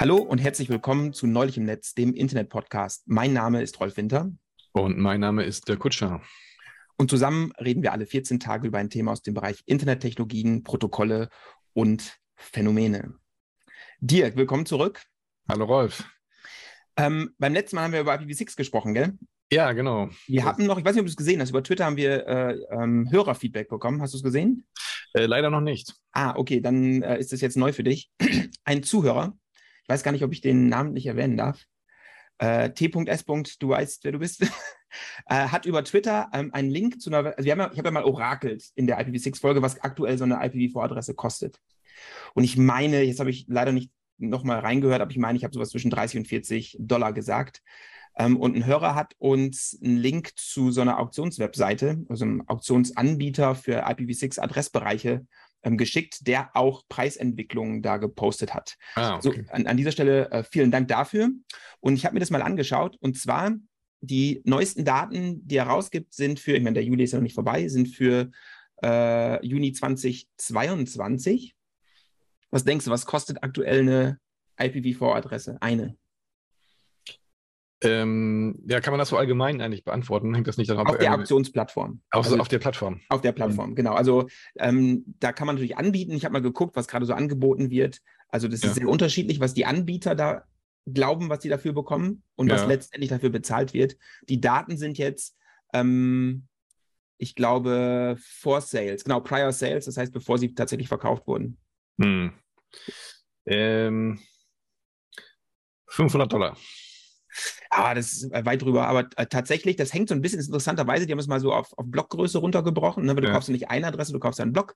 Hallo und herzlich willkommen zu Neulich im Netz, dem Internet-Podcast. Mein Name ist Rolf Winter. Und mein Name ist der Kutscher. Und zusammen reden wir alle 14 Tage über ein Thema aus dem Bereich Internettechnologien, Protokolle und Phänomene. Dirk, willkommen zurück. Hallo Rolf. Ähm, beim letzten Mal haben wir über IPv6 gesprochen, gell? Ja, genau. Wir hatten noch, ich weiß nicht, ob du es gesehen hast, über Twitter haben wir äh, ähm, Hörerfeedback bekommen. Hast du es gesehen? Äh, leider noch nicht. Ah, okay, dann äh, ist es jetzt neu für dich. Ein Zuhörer, weiß gar nicht, ob ich den Namen nicht erwähnen darf, äh, T.S. Du weißt, wer du bist, äh, hat über Twitter ähm, einen Link zu einer, also wir haben ja, ich habe ja mal orakelt in der IPv6-Folge, was aktuell so eine IPv4-Adresse kostet. Und ich meine, jetzt habe ich leider nicht nochmal reingehört, aber ich meine, ich habe sowas zwischen 30 und 40 Dollar gesagt. Ähm, und ein Hörer hat uns einen Link zu so einer Auktionswebseite, also einem Auktionsanbieter für IPv6-Adressbereiche ähm, geschickt, der auch Preisentwicklungen da gepostet hat. Ah, okay. So, an, an, dieser Stelle äh, vielen Dank dafür. Und ich habe mir das mal angeschaut. Und zwar die neuesten Daten, die er rausgibt, sind für, ich meine, der Juli ist ja noch nicht vorbei, sind für äh, Juni 2022. Was denkst du, was kostet aktuell eine IPv4-Adresse? Eine. Ähm, ja, kann man das so allgemein eigentlich beantworten? Hängt das nicht daran? Auf der Auktionsplattform. Auf, also, auf der Plattform. Auf der Plattform, mhm. genau. Also ähm, da kann man natürlich anbieten. Ich habe mal geguckt, was gerade so angeboten wird. Also das ja. ist sehr unterschiedlich, was die Anbieter da glauben, was sie dafür bekommen und ja. was letztendlich dafür bezahlt wird. Die Daten sind jetzt, ähm, ich glaube, vor Sales, genau, Prior Sales, das heißt, bevor sie tatsächlich verkauft wurden. Hm. Ähm, 500 Dollar. Ah, das ist äh, weit drüber. Aber äh, tatsächlich, das hängt so ein bisschen interessanterweise, die haben es mal so auf, auf Blockgröße runtergebrochen, ne? weil du ja. kaufst ja nicht eine Adresse, du kaufst einen Block.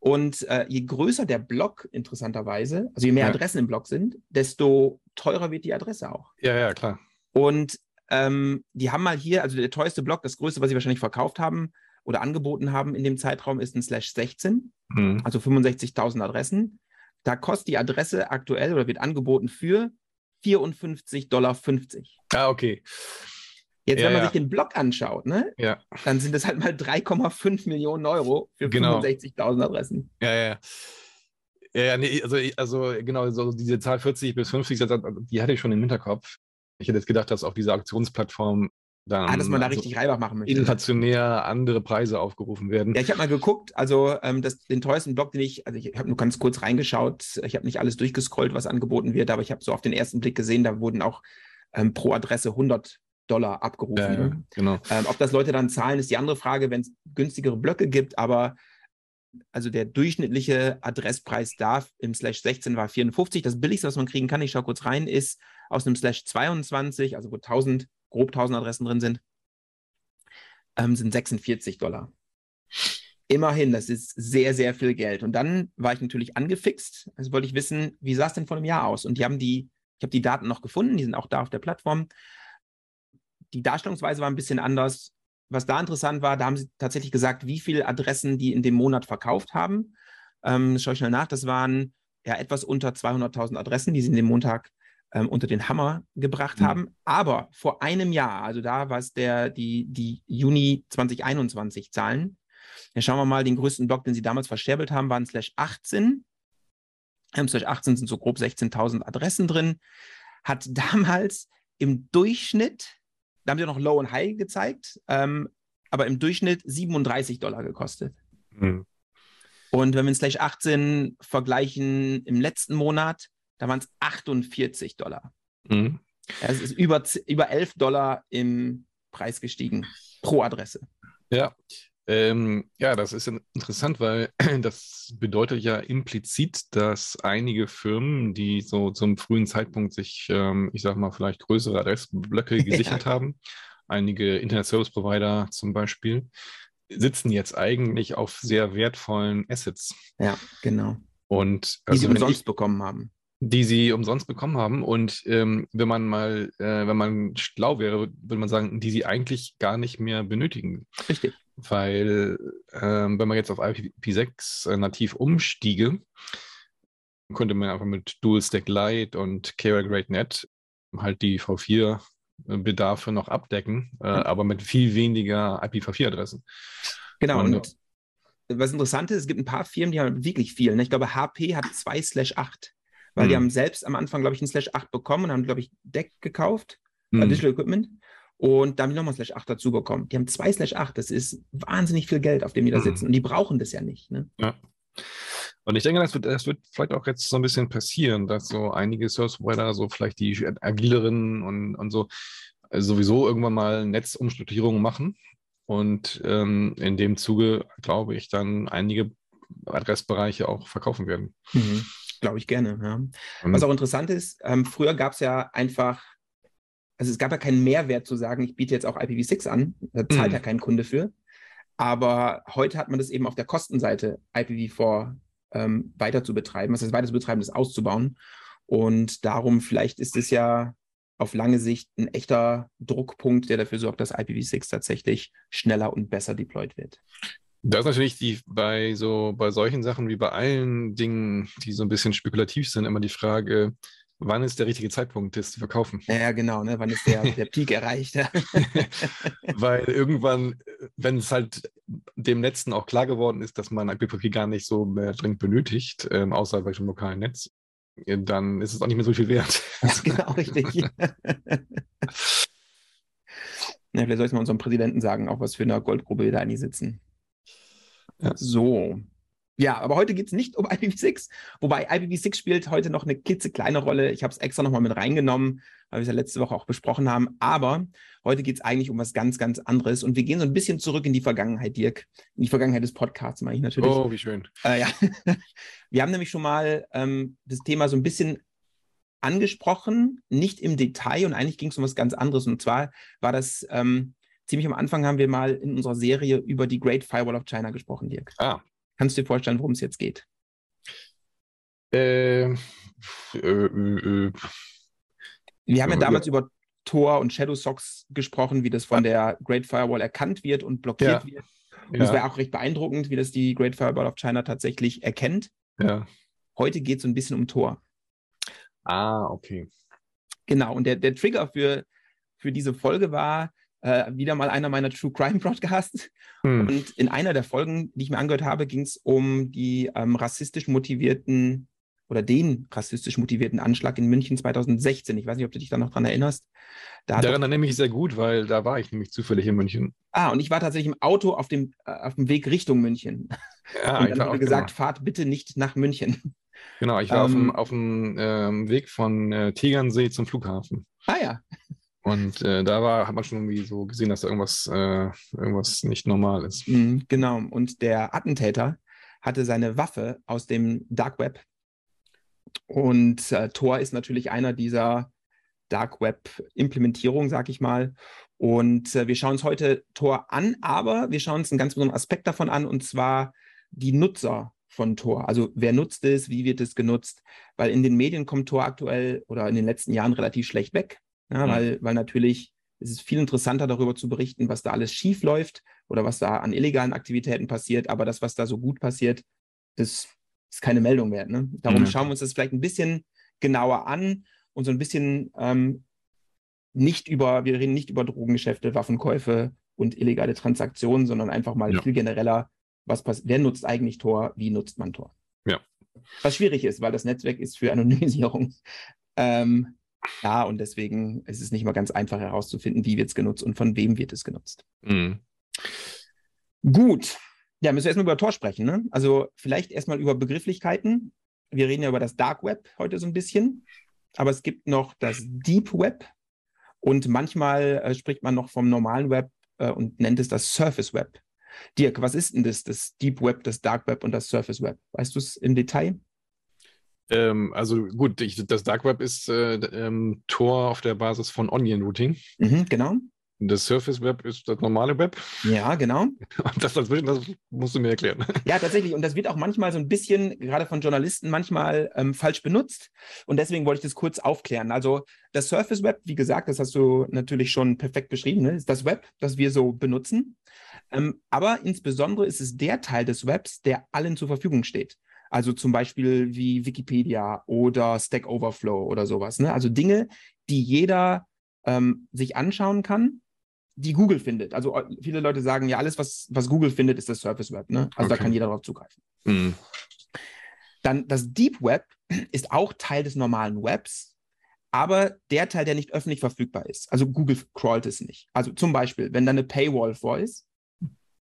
Und äh, je größer der Block, interessanterweise, also je mehr ja. Adressen im Block sind, desto teurer wird die Adresse auch. Ja, ja, klar. Und ähm, die haben mal hier, also der teuerste Block, das größte, was sie wahrscheinlich verkauft haben oder angeboten haben in dem Zeitraum, ist ein Slash 16, mhm. also 65.000 Adressen. Da kostet die Adresse aktuell oder wird angeboten für 54,50 Dollar. Ah, okay. Jetzt, ja, wenn man ja. sich den Block anschaut, ne, ja. dann sind das halt mal 3,5 Millionen Euro für genau. 65.000 Adressen. Ja, ja. Ja, nee, also, also genau, so diese Zahl 40 bis 50, die hatte ich schon im Hinterkopf. Ich hätte jetzt gedacht, dass auf dieser Auktionsplattform dann. Ah, dass man da richtig also Reibach machen möchte. Inflationär andere Preise aufgerufen werden. Ja, ich habe mal geguckt, also ähm, das, den teuersten Block, den ich, also ich habe nur ganz kurz reingeschaut, ich habe nicht alles durchgescrollt, was angeboten wird, aber ich habe so auf den ersten Blick gesehen, da wurden auch ähm, pro Adresse 100 Dollar abgerufen. Ja, ja, genau. Ähm, ob das Leute dann zahlen, ist die andere Frage, wenn es günstigere Blöcke gibt, aber also der durchschnittliche Adresspreis da im Slash 16 war 54. Das billigste, was man kriegen kann, ich schaue kurz rein, ist aus einem Slash 22, also wo 1000 grob 1000 Adressen drin sind, ähm, sind 46 Dollar. Immerhin, das ist sehr, sehr viel Geld. Und dann war ich natürlich angefixt. Also wollte ich wissen, wie sah es denn vor einem Jahr aus? Und die haben die, ich habe die Daten noch gefunden, die sind auch da auf der Plattform. Die Darstellungsweise war ein bisschen anders. Was da interessant war, da haben sie tatsächlich gesagt, wie viele Adressen die in dem Monat verkauft haben. Ähm, schaue ich schnell nach. Das waren ja etwas unter 200.000 Adressen, die sie in dem Montag ähm, unter den Hammer gebracht mhm. haben. Aber vor einem Jahr, also da war es der, die, die Juni 2021 Zahlen. Ja, schauen wir mal, den größten Block, den sie damals versterbelt haben, waren slash 18. Ähm, slash 18 sind so grob 16.000 Adressen drin. Hat damals im Durchschnitt, da haben sie noch Low und High gezeigt, ähm, aber im Durchschnitt 37 Dollar gekostet. Mhm. Und wenn wir Slash 18 vergleichen im letzten Monat, da waren es 48 Dollar. Mhm. Es ist über, über 11 Dollar im Preis gestiegen pro Adresse. Ja, ähm, ja, das ist interessant, weil das bedeutet ja implizit, dass einige Firmen, die so zum frühen Zeitpunkt sich, ähm, ich sag mal, vielleicht größere Adressblöcke gesichert ja. haben, einige Internet Service Provider zum Beispiel, sitzen jetzt eigentlich auf sehr wertvollen Assets. Ja, genau. Und also, die sie umsonst ich, bekommen haben die sie umsonst bekommen haben. Und ähm, wenn man mal, äh, wenn man schlau wäre, würde man sagen, die sie eigentlich gar nicht mehr benötigen. Richtig. Weil, ähm, wenn man jetzt auf IPv6 äh, nativ umstiege, könnte man einfach mit Dual Stack Lite und Kara Great Net halt die V4 Bedarfe noch abdecken, äh, mhm. aber mit viel weniger IPv4-Adressen. Genau, und, und, was interessant ist, es gibt ein paar Firmen, die haben wirklich viel. Ne? Ich glaube, HP hat 2 slash 8 weil Hm. die haben selbst am Anfang, glaube ich, einen Slash 8 bekommen und haben, glaube ich, Deck gekauft, äh, Hm. Digital Equipment. Und da haben die nochmal Slash 8 dazu bekommen. Die haben zwei Slash 8. Das ist wahnsinnig viel Geld, auf dem die da Mhm. sitzen. Und die brauchen das ja nicht. Ne? Ja. Und ich denke, das wird, das wird vielleicht auch jetzt so ein bisschen passieren, dass so einige Service Provider, so vielleicht die agileren und, und so, äh, sowieso irgendwann mal Netzumstrukturierungen machen. Und ähm, in dem Zuge, glaube ich, dann einige Adressbereiche auch verkaufen werden. Glaube ich gerne. Ja. Was auch interessant ist, ähm, früher gab es ja einfach, also es gab ja keinen Mehrwert zu sagen, ich biete jetzt auch IPv6 an, da zahlt Mhm. ja kein Kunde für. Aber heute hat man das eben auf der Kostenseite IPv4 ähm, weiter zu betreiben, was heißt weiter zu betreiben, das auszubauen. Und darum vielleicht ist es ja auf lange Sicht ein echter Druckpunkt, der dafür sorgt, dass IPv6 tatsächlich schneller und besser deployed wird. Da ist natürlich die, bei so, bei solchen Sachen wie bei allen Dingen, die so ein bisschen spekulativ sind, immer die Frage, wann ist der richtige Zeitpunkt, das zu verkaufen? Ja, genau, ne? wann ist der, der Peak erreicht? Weil irgendwann, wenn es halt dem Letzten auch klar geworden ist, dass man IPv4 gar nicht so mehr dringend benötigt, ähm, außer bei dem lokalen Netz, äh, dann ist es auch nicht mehr so viel wert. Ja, genau, richtig. ja, vielleicht soll ich mal unserem Präsidenten sagen, auch was für eine Goldgrube wir da eigentlich sitzen. Ja. So. Ja, aber heute geht es nicht um IPv6, wobei IPv6 spielt heute noch eine klitzekleine Rolle. Ich habe es extra nochmal mit reingenommen, weil wir es ja letzte Woche auch besprochen haben. Aber heute geht es eigentlich um was ganz, ganz anderes. Und wir gehen so ein bisschen zurück in die Vergangenheit, Dirk. In die Vergangenheit des Podcasts, meine ich natürlich. Oh, wie schön. Äh, ja. Wir haben nämlich schon mal ähm, das Thema so ein bisschen angesprochen, nicht im Detail und eigentlich ging es um was ganz anderes. Und zwar war das ähm, ziemlich am Anfang haben wir mal in unserer Serie über die Great Firewall of China gesprochen, Dirk. Ah, Kannst du dir vorstellen, worum es jetzt geht? äh, äh, äh, äh, Wir haben ja Ja, damals über Tor und Shadow Socks gesprochen, wie das von der Great Firewall erkannt wird und blockiert Ja. wird. Und es ja, war auch recht beeindruckend, wie das die Great Firewall of China tatsächlich erkennt. ja. Heute geht es so ein bisschen um Tor. Ah, okay. Genau, und der, der Trigger für, für diese Folge war äh, wieder mal einer meiner True Crime Podcasts. Hm. Und in einer der Folgen, die ich mir angehört habe, ging es um die ähm, rassistisch motivierten oder den rassistisch motivierten Anschlag in München 2016. Ich weiß nicht, ob du dich da noch dran erinnerst. Da Daran erinnere ich mich sehr gut, weil da war ich nämlich zufällig in München. ah, und ich war tatsächlich im Auto auf dem, äh, auf dem Weg Richtung München. Ja, und ich dann war wurde gesagt, genau. fahrt bitte nicht nach München. Genau, ich war auf Ähm, dem, auf dem ähm, Weg von äh, Tegernsee zum Flughafen. Ah ja, Und äh, da war, hat man schon irgendwie so gesehen, dass da irgendwas, äh, irgendwas nicht normal ist. Mhm, genau. Und der Attentäter hatte seine Waffe aus dem Dark Web. Und äh, Tor ist natürlich einer dieser Dark Web-Implementierungen, sag ich mal. Und äh, wir schauen uns heute Tor an, aber wir schauen uns einen ganz besonderen Aspekt davon an, und zwar die Nutzer von Tor. Also wer nutzt es, wie wird es genutzt? Weil in den Medien kommt Tor aktuell oder in den letzten Jahren relativ schlecht weg, ja, Mhm. weil, weil natürlich ist es viel interessanter darüber zu berichten, was da alles schief läuft oder was da an illegalen Aktivitäten passiert. Aber das, was da so gut passiert, das ist keine Meldung wert. Ne? Darum Mhm. schauen wir uns das vielleicht ein bisschen genauer an und so ein bisschen ähm, nicht über, wir reden nicht über Drogengeschäfte, Waffenkäufe und illegale Transaktionen, sondern einfach mal Ja. viel genereller, was wer nutzt eigentlich Tor, wie nutzt man Tor? Ja. Was schwierig ist, weil das Netzwerk ist für Anonymisierung. Ähm, ja, und deswegen ist es nicht mal ganz einfach herauszufinden, wie wird es genutzt und von wem wird es genutzt. Mhm. Gut. Ja, müssen wir erstmal über Tor sprechen. Ne? Also vielleicht erstmal über Begrifflichkeiten. Wir reden ja über das Dark Web heute so ein bisschen, aber es gibt noch das Deep Web und manchmal äh, spricht man noch vom normalen Web äh, und nennt es das Surface Web. Dirk, was ist denn das, das Deep Web, das Dark Web und das Surface Web? Weißt du es im Detail? Ähm, also gut, ich, das Dark Web ist äh, ähm, Tor auf der Basis von Onion Routing. Mhm, genau. Das Surface Web ist das normale Web. Ja, genau. Und das dazwischen, das musst du mir erklären. Ja, tatsächlich. Und das wird auch manchmal so ein bisschen, gerade von Journalisten, manchmal ähm, falsch benutzt. Und deswegen wollte ich das kurz aufklären. Also das Surface Web, wie gesagt, das hast du natürlich schon perfekt beschrieben, ne? ist das Web, das wir so benutzen. Ähm, aber insbesondere ist es der Teil des Webs, der allen zur Verfügung steht. Also zum Beispiel wie Wikipedia oder Stack Overflow oder sowas. Ne? Also Dinge, die jeder ähm, sich anschauen kann, die Google findet. Also äh, viele Leute sagen, ja, alles, was, was Google findet, ist das Surface Web. Ne? Also da Okay. kann jeder drauf zugreifen. Mhm. Dann das Deep Web ist auch Teil des normalen Webs, aber der Teil, der nicht öffentlich verfügbar ist. Also Google crawlt es nicht. Also zum Beispiel, wenn da eine Paywall vor ist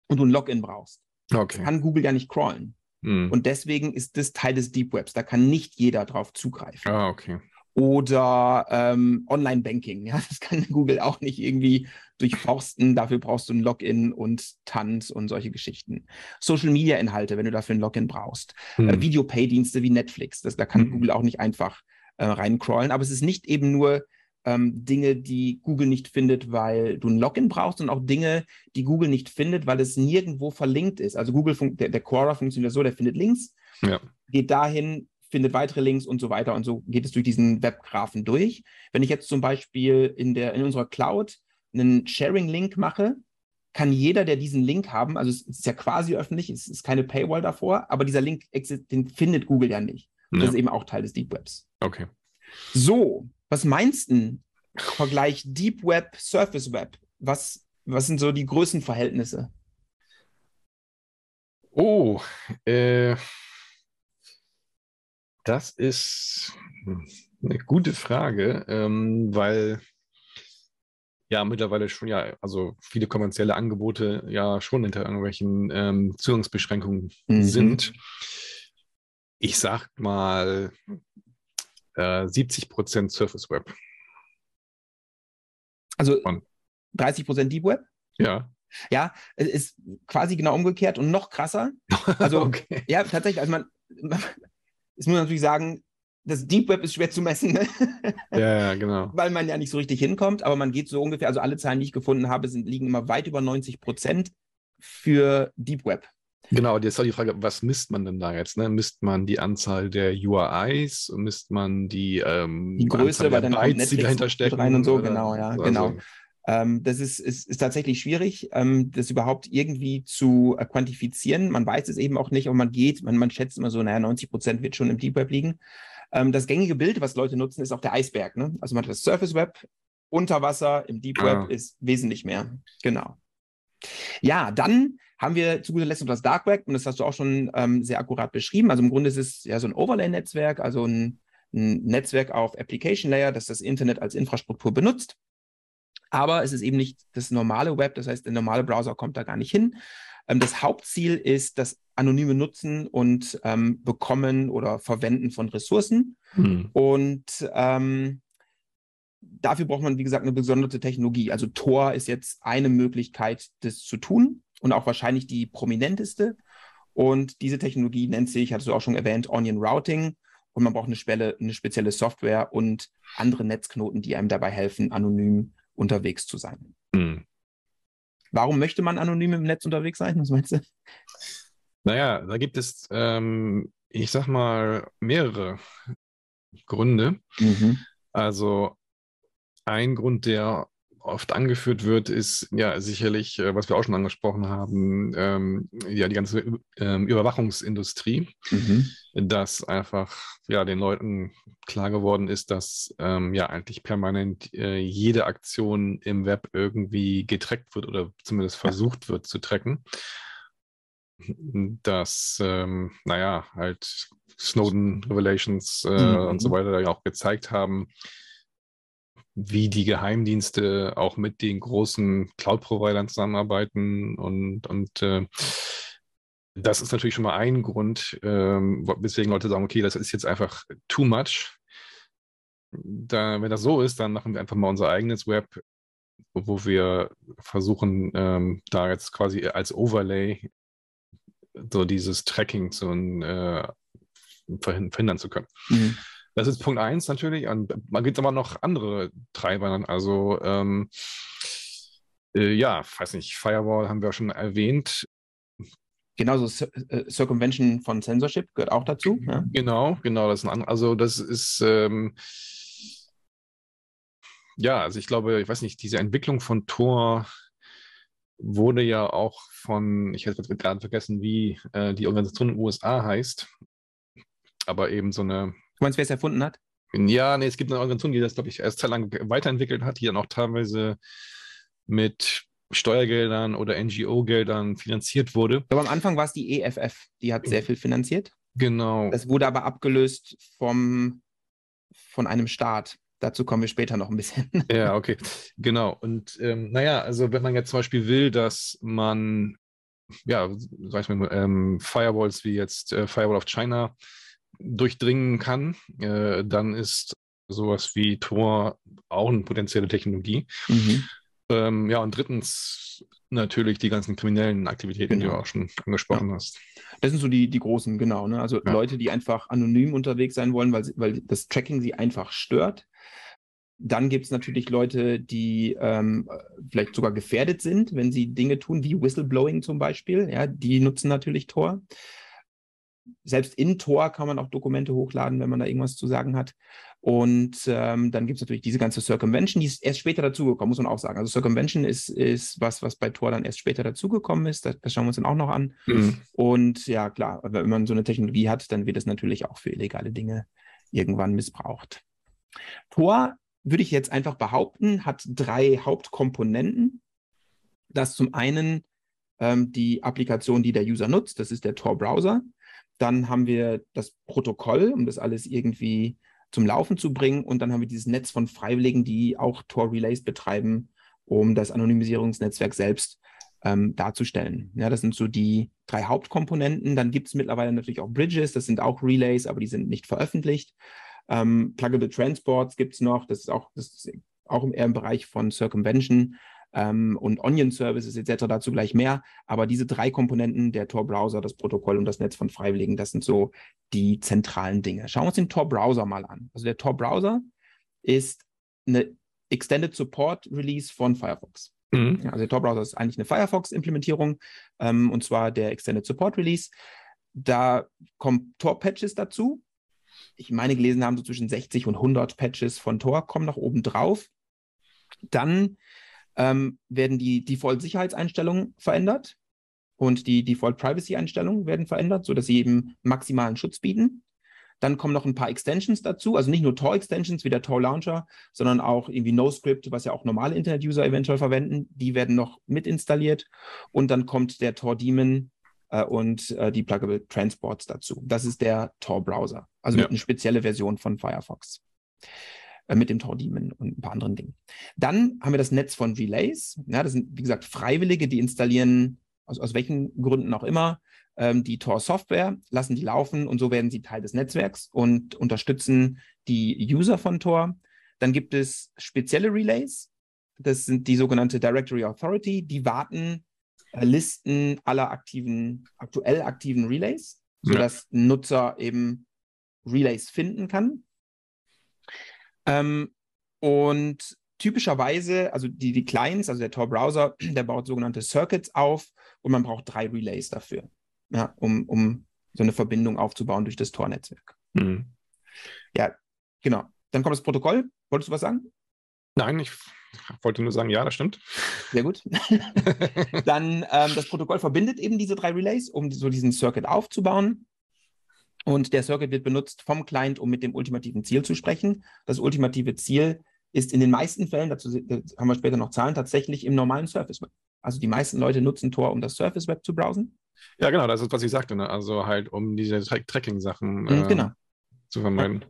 und du ein Login brauchst, Okay. kann Google ja nicht crawlen. Hm. Und deswegen ist das Teil des Deep Webs. Da kann nicht jeder drauf zugreifen. Ah, okay. Oder ähm, Online-Banking. Ja, das kann Google auch nicht irgendwie durchforsten. Dafür brauchst du ein Login und Tanz und solche Geschichten. Social-Media-Inhalte, wenn du dafür ein Login brauchst. Hm. Äh, Videopay-Dienste wie Netflix. Das, da kann Mhm. Google auch nicht einfach äh, reincrawlen. Aber es ist nicht eben nur ähm, Dinge, die Google nicht findet, weil du ein Login brauchst, sondern auch Dinge, die Google nicht findet, weil es nirgendwo verlinkt ist. Also Google, der, der Crawler funktioniert so, der findet Links, Ja. geht dahin, findet weitere Links und so weiter. Und so geht es durch diesen Webgraphen durch. Wenn ich jetzt zum Beispiel in, der, in unserer Cloud einen Sharing-Link mache, kann jeder, der diesen Link haben, also es ist ja quasi öffentlich, es ist keine Paywall davor, aber dieser Link, den findet Google ja nicht. Das Ja. ist eben auch Teil des Deep Webs. Okay. So, was meinst du? Vergleich Deep Web, Surface Web. Was, was sind so die Größenverhältnisse? Oh, äh, das ist eine gute Frage, ähm, weil ja mittlerweile schon ja, also viele kommerzielle Angebote ja schon hinter irgendwelchen ähm, Zugangsbeschränkungen Mhm. sind. Ich sag mal äh, 70% Surface Web. Also Und- 30% Deep Web? Ja. Ja, es ist quasi genau umgekehrt und noch krasser. Also, okay. Ja, tatsächlich, also man, es muss man natürlich sagen, das Deep Web ist schwer zu messen, ne? Ja, ja, genau. weil man ja nicht so richtig hinkommt, aber man geht so ungefähr, also alle Zahlen, die ich gefunden habe, sind, liegen immer weit über 90 Prozent für Deep Web. Genau, jetzt ist die Frage, was misst man denn da jetzt? Ne? Misst man die Anzahl der URIs? Misst man die, ähm, Die Größe, weil dann Bytes, die dahinter stecken? rein und so, oder- genau, ja, also, genau. Ähm, das ist, ist, ist tatsächlich schwierig, ähm, das überhaupt irgendwie zu äh, quantifizieren. Man weiß es eben auch nicht, aber man geht, man, man schätzt immer so, naja, 90 Prozent wird schon im Deep Web liegen. Ähm, das gängige Bild, was Leute nutzen, ist auch der Eisberg. Ne? Also man hat das Surface Web, unter Wasser, im Deep Ah. Web ist wesentlich mehr. Genau. Ja, dann haben wir zu guter Letzt noch das Dark Web und das hast du auch schon ähm, sehr akkurat beschrieben. Also im Grunde ist es ja so ein Overlay-Netzwerk, also ein, ein Netzwerk auf Application Layer, das das Internet als Infrastruktur benutzt. Aber es ist eben nicht das normale Web, das heißt, der normale Browser kommt da gar nicht hin. Ähm, das Hauptziel ist das anonyme Nutzen und ähm, Bekommen oder Verwenden von Ressourcen. Hm. Und ähm, dafür braucht man, wie gesagt, eine besondere Technologie. Also Tor ist jetzt eine Möglichkeit, das zu tun und auch wahrscheinlich die prominenteste. Und diese Technologie nennt sich, hattest du auch schon erwähnt, Onion Routing. Und man braucht eine, Spelle, eine spezielle Software und andere Netzknoten, die einem dabei helfen, anonym unterwegs zu sein. Hm. Warum möchte man anonym im Netz unterwegs sein? Was meinst du? Naja, da gibt es, ähm, ich sag mal, mehrere Gründe. Also ein Grund, der oft angeführt wird, ist ja sicherlich, äh, was wir auch schon angesprochen haben, ähm, ja die ganze ähm, Überwachungsindustrie, Mhm. dass einfach ja den Leuten klar geworden ist, dass ähm, ja eigentlich permanent äh, jede Aktion im Web irgendwie getrackt wird oder zumindest versucht wird zu tracken. Dass, ähm, naja, halt Snowden Revelations äh, Mhm. und so weiter ja auch gezeigt haben, wie die Geheimdienste auch mit den großen Cloud-Providern zusammenarbeiten und, und äh, das ist natürlich schon mal ein Grund, ähm, weswegen Leute sagen, okay, das ist jetzt einfach too much. Da, wenn das so ist, dann machen wir einfach mal unser eigenes Web, wo wir versuchen, ähm, da jetzt quasi als Overlay so dieses Tracking zu äh, verhin- verhindern zu können. Mhm. Das ist Punkt eins natürlich. Und man gibt aber noch andere Treiber. Also ähm, äh, ja, weiß nicht, Firewall haben wir schon erwähnt. Genauso äh, Circumvention von Censorship gehört auch dazu. Ja? Genau, genau, das ist ein anderer. Also das ist ähm, ja, also ich glaube, ich weiß nicht, diese Entwicklung von Tor wurde ja auch von, ich hätte gerade vergessen, wie äh, die Organisation in den USA heißt, aber eben so eine meinst, wer es erfunden hat? Ja, nee, es gibt eine Organisation, die das, glaube ich, erst Zeit lang weiterentwickelt hat, die dann auch teilweise mit Steuergeldern oder NGO-Geldern finanziert wurde. Aber am Anfang war es die EFF, die hat sehr viel finanziert. Genau. Das wurde aber abgelöst vom, von einem Staat. Dazu kommen wir später noch ein bisschen. Ja, okay. Genau. Und ähm, naja, also wenn man jetzt zum Beispiel will, dass man, ja, sag ich mal, ähm, Firewalls wie jetzt äh, Firewall of China durchdringen kann, äh, dann ist sowas wie Tor auch eine potenzielle Technologie. Mhm. Ähm, ja, und drittens natürlich die ganzen kriminellen Aktivitäten, genau. die du auch schon angesprochen ja. hast. Das sind so die, die großen, genau. Ne? Also ja. Leute, die einfach anonym unterwegs sein wollen, weil, weil das Tracking sie einfach stört. Dann gibt es natürlich Leute, die ähm, vielleicht sogar gefährdet sind, wenn sie Dinge tun, wie Whistleblowing zum Beispiel. Ja, die nutzen natürlich Tor selbst in Tor kann man auch Dokumente hochladen, wenn man da irgendwas zu sagen hat. Und ähm, dann gibt es natürlich diese ganze Circumvention, die ist erst später dazugekommen, muss man auch sagen. Also Circumvention ist, ist was, was bei Tor dann erst später dazugekommen ist. Das, das, schauen wir uns dann auch noch an. Mhm. Und ja, klar, wenn man so eine Technologie hat, dann wird es natürlich auch für illegale Dinge irgendwann missbraucht. Tor, würde ich jetzt einfach behaupten, hat drei Hauptkomponenten. Das zum einen ähm, die Applikation, die der User nutzt, das ist der Tor-Browser. Dann haben wir das Protokoll, um das alles irgendwie zum Laufen zu bringen. Und dann haben wir dieses Netz von Freiwilligen, die auch Tor-Relays betreiben, um das Anonymisierungsnetzwerk selbst ähm, darzustellen. Ja, das sind so die drei Hauptkomponenten. Dann gibt es mittlerweile natürlich auch Bridges, das sind auch Relays, aber die sind nicht veröffentlicht. Ähm, Pluggable Transports gibt es noch, das ist auch, das ist auch eher im Bereich von Circumvention ähm, und Onion Services etc. dazu gleich mehr. Aber diese drei Komponenten, der Tor-Browser, das Protokoll und das Netz von Freiwilligen, das sind so die zentralen Dinge. Schauen wir uns den Tor-Browser mal an. Also der Tor-Browser ist eine Extended Support Release von Firefox. Mhm. Also der Tor-Browser ist eigentlich eine Firefox-Implementierung ähm, und zwar der Extended Support Release. Da kommen Tor-Patches dazu. Ich meine gelesen haben, so zwischen 60 und 100 Patches von Tor kommen noch oben drauf. Dann ähm, werden die Default-Sicherheitseinstellungen verändert und die Default-Privacy-Einstellungen werden verändert, sodass sie eben maximalen Schutz bieten. Dann kommen noch ein paar Extensions dazu, also nicht nur Tor-Extensions wie der Tor-Launcher, sondern auch irgendwie NoScript, was ja auch normale Internet-User eventuell verwenden. Die werden noch mit installiert. Und dann kommt der Tor-Daemon äh, und äh, die Pluggable Transports dazu. Das ist der Tor-Browser, also ja. eine spezielle Version von Firefox. Äh, mit dem Tor-Daemon und ein paar anderen Dingen. Dann haben wir das Netz von Relays. Ja, das sind, wie gesagt, Freiwillige, die installieren, aus, aus welchen Gründen auch immer, ähm, die Tor-Software, lassen die laufen und so werden sie Teil des Netzwerks und unterstützen die User von Tor. Dann gibt es spezielle Relays. Das sind die sogenannte Directory Authority. Die warten äh, Listen aller aktiven, aktuell aktiven Relays, sodass ja. ein Nutzer eben Relays finden kann. Ähm, und typischerweise, also die, die Clients, also der Tor-Browser, der baut sogenannte Circuits auf und man braucht drei Relays dafür, ja, um, um so eine Verbindung aufzubauen durch das Tor-Netzwerk. Mhm. Ja, genau. Dann kommt das Protokoll. Wolltest du was sagen? Nein, ich wollte nur sagen, ja, das stimmt. Sehr gut. Dann ähm, das Protokoll verbindet eben diese drei Relays, um so diesen Circuit aufzubauen. Und der Circuit wird benutzt vom Client, um mit dem ultimativen Ziel zu sprechen. Das ultimative Ziel ist in den meisten Fällen, dazu haben wir später noch Zahlen, tatsächlich im normalen Surface Web. Also die meisten Leute nutzen Tor, um das Surface Web zu browsen. Ja, genau, das ist, was ich sagte. Ne? Also halt, um diese Tracking-Sachen mhm, äh, genau. zu vermeiden.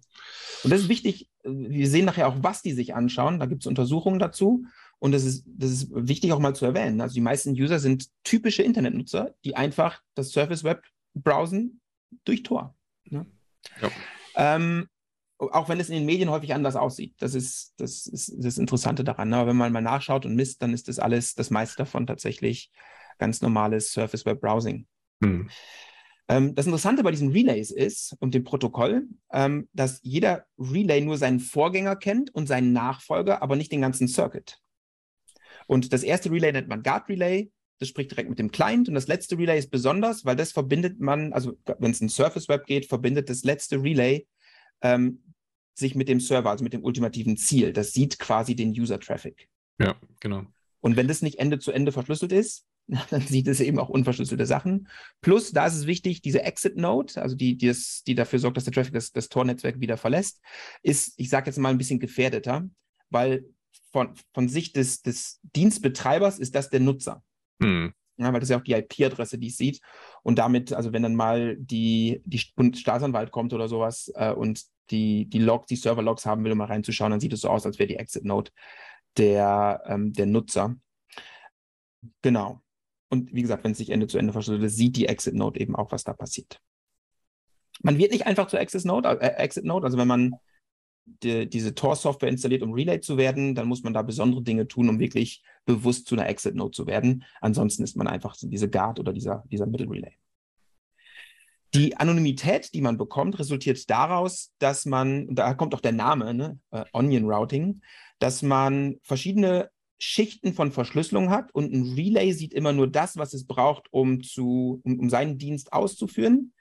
Und das ist wichtig. Wir sehen nachher auch, was die sich anschauen. Da gibt es Untersuchungen dazu. Und das ist, das ist wichtig auch mal zu erwähnen. Also die meisten User sind typische Internetnutzer, die einfach das Surface Web browsen durch Tor. Ne? Ja. Ähm, auch wenn es in den Medien häufig anders aussieht. Das ist das, ist, das Interessante daran. Ne? wenn man mal nachschaut und misst, dann ist das alles, das meiste davon tatsächlich ganz normales Surface Web Browsing. Hm. Ähm, das Interessante bei diesen Relays ist und dem Protokoll, ähm, dass jeder Relay nur seinen Vorgänger kennt und seinen Nachfolger, aber nicht den ganzen Circuit. Und das erste Relay nennt man Guard Relay, das spricht direkt mit dem Client und das letzte Relay ist besonders, weil das verbindet man, also wenn es in Surface Web geht, verbindet das letzte Relay ähm, sich mit dem Server, also mit dem ultimativen Ziel. Das sieht quasi den User-Traffic. Ja, genau. Und wenn das nicht Ende zu Ende verschlüsselt ist, dann sieht es eben auch unverschlüsselte Sachen. Plus, da ist es wichtig, diese Exit-Node, also die, die, das, die dafür sorgt, dass der Traffic das, das Tor-Netzwerk wieder verlässt, ist, ich sage jetzt mal, ein bisschen gefährdeter, weil von, von Sicht des, des Dienstbetreibers ist das der Nutzer. Mhm. Ja, weil das ja auch die IP-Adresse, die es sieht. Und damit, also wenn dann mal die, die Staatsanwalt kommt oder sowas äh, und die, die Logs, die Server-Logs haben will, um mal reinzuschauen, dann sieht es so aus, als wäre die Exit-Node der, ähm, der Nutzer. Genau. Und wie gesagt, wenn es sich Ende zu Ende verschlüsselt sieht die Exit-Node eben auch, was da passiert. Man wird nicht einfach zur Exit-Node, äh, Exit-Node, also wenn man die, diese Tor-Software installiert, um Relay zu werden, dann muss man da besondere Dinge tun, um wirklich bewusst zu einer Exit-Node zu werden. Ansonsten ist man einfach diese Guard oder dieser, dieser Middle-Relay. Die Anonymität, die man bekommt, resultiert daraus, dass man, da kommt auch der Name, ne, äh, Onion Routing, dass man verschiedene Schichten von Verschlüsselung hat und ein Relay sieht immer nur das, was es braucht, um, zu, um, um seinen Dienst auszuführen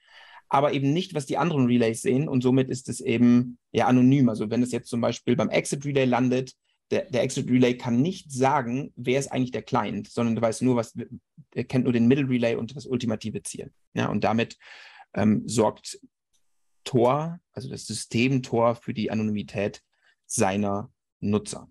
aber eben nicht, was die anderen Relays sehen. Und somit ist es eben ja anonym. Also wenn es jetzt zum Beispiel beim Exit Relay landet, der, der Exit Relay kann nicht sagen, wer ist eigentlich der Client, sondern du weißt nur, was, er kennt nur den Middle Relay und das ultimative Ziel. Ja, und damit ähm, sorgt Tor, also das System Tor für die Anonymität seiner Nutzer.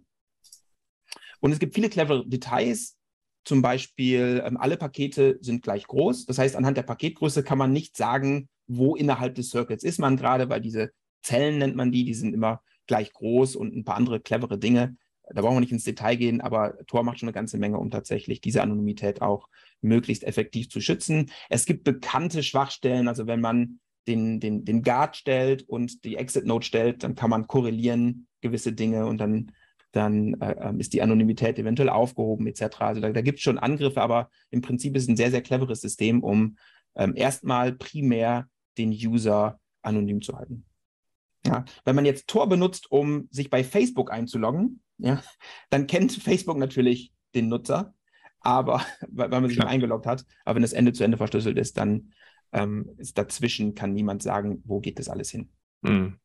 Und es gibt viele clevere Details, zum Beispiel, ähm, alle Pakete sind gleich groß. Das heißt, anhand der Paketgröße kann man nicht sagen, wo innerhalb des Circuits ist man gerade, weil diese Zellen nennt man die, die sind immer gleich groß und ein paar andere clevere Dinge. Da brauchen wir nicht ins Detail gehen, aber Tor macht schon eine ganze Menge, um tatsächlich diese Anonymität auch möglichst effektiv zu schützen. Es gibt bekannte Schwachstellen, also wenn man den, den, den Guard stellt und die Exit-Node stellt, dann kann man korrelieren gewisse Dinge und dann dann äh, ist die Anonymität eventuell aufgehoben etc. Also da, da gibt es schon Angriffe, aber im Prinzip ist es ein sehr, sehr cleveres System, um ähm, erstmal primär den User anonym zu halten. Ja, wenn man jetzt Tor benutzt, um sich bei Facebook einzuloggen, ja, dann kennt Facebook natürlich den Nutzer, aber weil, man sich Klar. eingeloggt hat. Aber wenn das Ende zu Ende verschlüsselt ist, dann ähm, ist dazwischen kann niemand sagen, wo geht das alles hin. Mhm.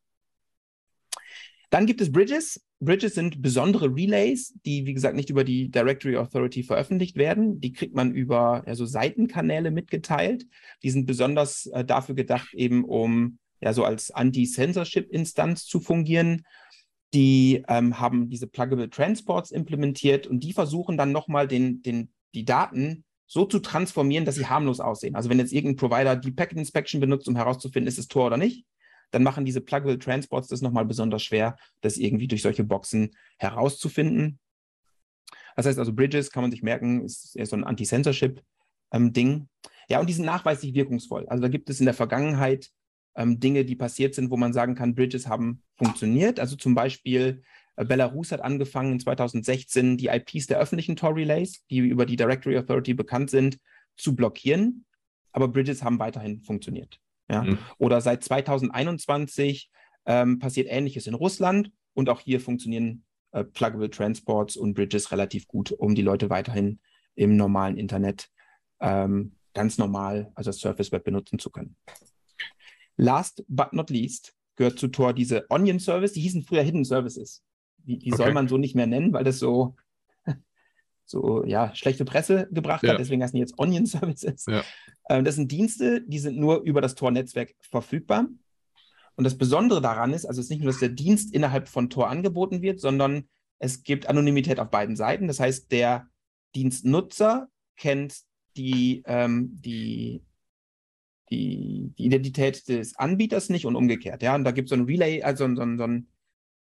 Dann gibt es Bridges. Bridges sind besondere Relays, die, wie gesagt, nicht über die Directory Authority veröffentlicht werden. Die kriegt man über ja, so Seitenkanäle mitgeteilt. Die sind besonders äh, dafür gedacht, eben um ja so als Anti-Censorship-Instanz zu fungieren. Die ähm, haben diese Pluggable Transports implementiert und die versuchen dann nochmal den, den, die Daten so zu transformieren, dass sie harmlos aussehen. Also wenn jetzt irgendein Provider die Packet Inspection benutzt, um herauszufinden, ist es Tor oder nicht, dann machen diese Pluggable Transports das nochmal besonders schwer, das irgendwie durch solche Boxen herauszufinden. Das heißt also, Bridges kann man sich merken, ist eher so ein Anti-Censorship-Ding. Ähm, ja, und die sind nachweislich wirkungsvoll. Also da gibt es in der Vergangenheit ähm, Dinge, die passiert sind, wo man sagen kann, Bridges haben funktioniert. Also zum Beispiel äh, Belarus hat angefangen 2016 die IPs der öffentlichen Tor-Relays, die über die Directory Authority bekannt sind, zu blockieren. Aber Bridges haben weiterhin funktioniert. Ja? Mhm. Oder seit 2021 ähm, passiert Ähnliches in Russland und auch hier funktionieren äh, Pluggable Transports und Bridges relativ gut, um die Leute weiterhin im normalen Internet ähm, ganz normal, also das Surface Web benutzen zu können. Last but not least gehört zu Tor diese Onion Service, die hießen früher Hidden Services. Die, die okay. soll man so nicht mehr nennen, weil das so so ja, schlechte Presse gebracht ja. hat. Deswegen heißen die jetzt Onion Services. Ja. Ähm, das sind Dienste, die sind nur über das Tor-Netzwerk verfügbar. Und das Besondere daran ist, also es ist nicht nur, dass der Dienst innerhalb von Tor angeboten wird, sondern es gibt Anonymität auf beiden Seiten. Das heißt, der Dienstnutzer kennt die, ähm, die, die, die, Identität des Anbieters nicht und umgekehrt. Ja, und da gibt es so ein Relay, also so, so, so ein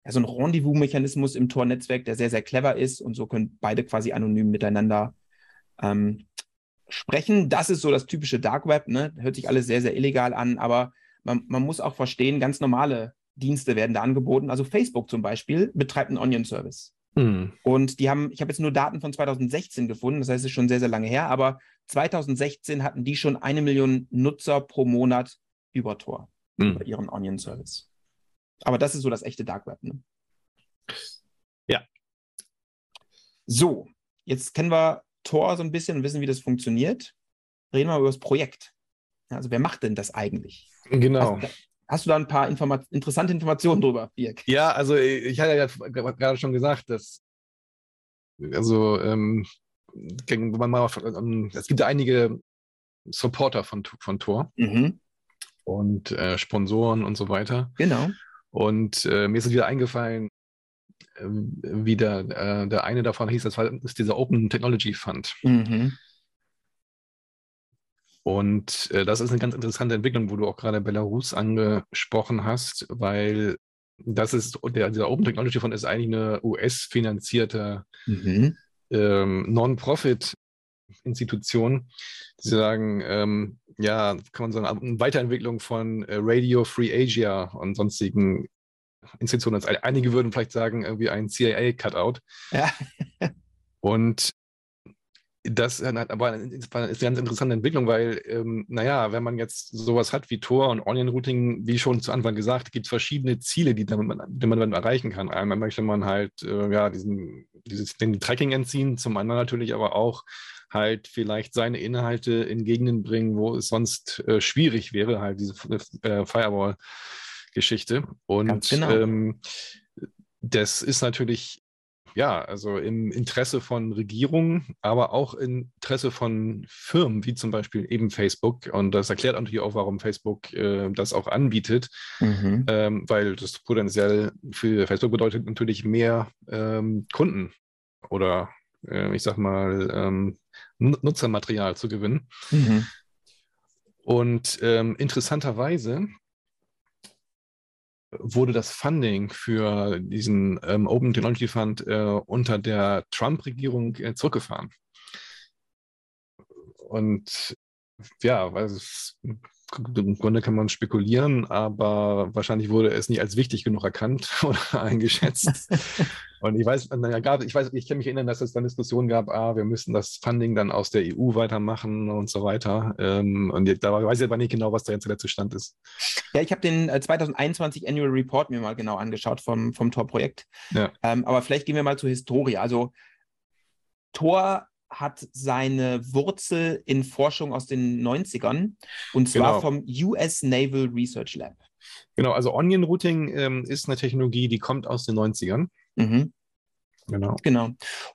ja, so ein Rendezvous-Mechanismus im Tor-Netzwerk, der sehr, sehr clever ist und so können beide quasi anonym miteinander ähm, sprechen. Das ist so das typische Dark Web, ne? Hört sich alles sehr, sehr illegal an, aber man, man muss auch verstehen, ganz normale Dienste werden da angeboten. Also Facebook zum Beispiel betreibt einen Onion-Service. Mhm. Und die haben, ich habe jetzt nur Daten von 2016 gefunden, das heißt, es ist schon sehr, sehr lange her, aber 2016 hatten die schon eine Million Nutzer pro Monat über Tor, mhm. über ihren Onion-Service. Aber das ist so das echte Dark Web. Ne? Ja. So, jetzt kennen wir Tor so ein bisschen und wissen, wie das funktioniert. Reden wir über das Projekt. Also, wer macht denn das eigentlich? Genau. Hast, hast du da ein paar Informa interessante Informationen drüber, Birk? Ja, also ich hatte ja gerade schon gesagt, dass also ähm, ähm, es gibt einige Supporter von, von Tor mhm. und äh, Sponsoren und so weiter. Genau. Und äh, mir ist es wieder eingefallen, äh, wie der, äh, der eine davon hieß, das war ist dieser Open Technology Fund. Mhm. Und äh, das ist eine ganz interessante Entwicklung, wo du auch gerade Belarus angesprochen hast, weil das ist, der, dieser Open Technology Fund ist eigentlich eine US-finanzierte mhm. ähm, Non-Profit-Institution. Die sagen, ähm, ja, kann man sagen, eine Weiterentwicklung von äh, Radio Free Asia und sonstigen Institutionen. Also einige würden vielleicht sagen, irgendwie ein CIA-Cutout. Ja. und das aber ist eine ganz interessante Entwicklung, weil, ähm, naja, wenn man jetzt sowas hat wie Tor und Onion Routing, wie schon zu Anfang gesagt, gibt es verschiedene Ziele, die, damit man, die man damit erreichen kann. Einmal möchte man halt, äh, ja, diesen, dieses, den Tracking entziehen, zum anderen natürlich aber auch halt vielleicht seine Inhalte in Gegenden bringen, wo es sonst äh, schwierig wäre, halt diese äh, Firewall-Geschichte. Und genau. ähm, das ist natürlich ja, also im Interesse von Regierungen, aber auch im Interesse von Firmen, wie zum Beispiel eben Facebook. Und das erklärt natürlich auch, warum Facebook äh, das auch anbietet, mhm. ähm, weil das potenziell für Facebook bedeutet natürlich mehr ähm, Kunden oder ich sag mal ähm, Nutzermaterial zu gewinnen. Mhm. Und ähm, interessanterweise wurde das Funding für diesen ähm, Open Technology Fund äh, unter der Trump-Regierung äh, zurückgefahren. Und ja, es im Grunde kann man spekulieren, aber wahrscheinlich wurde es nicht als wichtig genug erkannt oder eingeschätzt. und ich weiß, gab, ich weiß, ich kann mich erinnern, dass es dann Diskussionen gab, ah, wir müssen das Funding dann aus der EU weitermachen und so weiter. Ähm, und da weiß ich aber nicht genau, was da jetzt der letzte Stand ist. Ja, ich habe den 2021 äh, Annual Report mir mal genau angeschaut vom, vom Tor-Projekt. Ja. Ähm, aber vielleicht gehen wir mal zur Historie. Also Tor hat seine Wurzel in Forschung aus den 90ern und zwar genau. vom US Naval Research Lab. Genau, also Onion Routing ähm, ist eine Technologie, die kommt aus den 90ern. Mhm. Genau. Genau.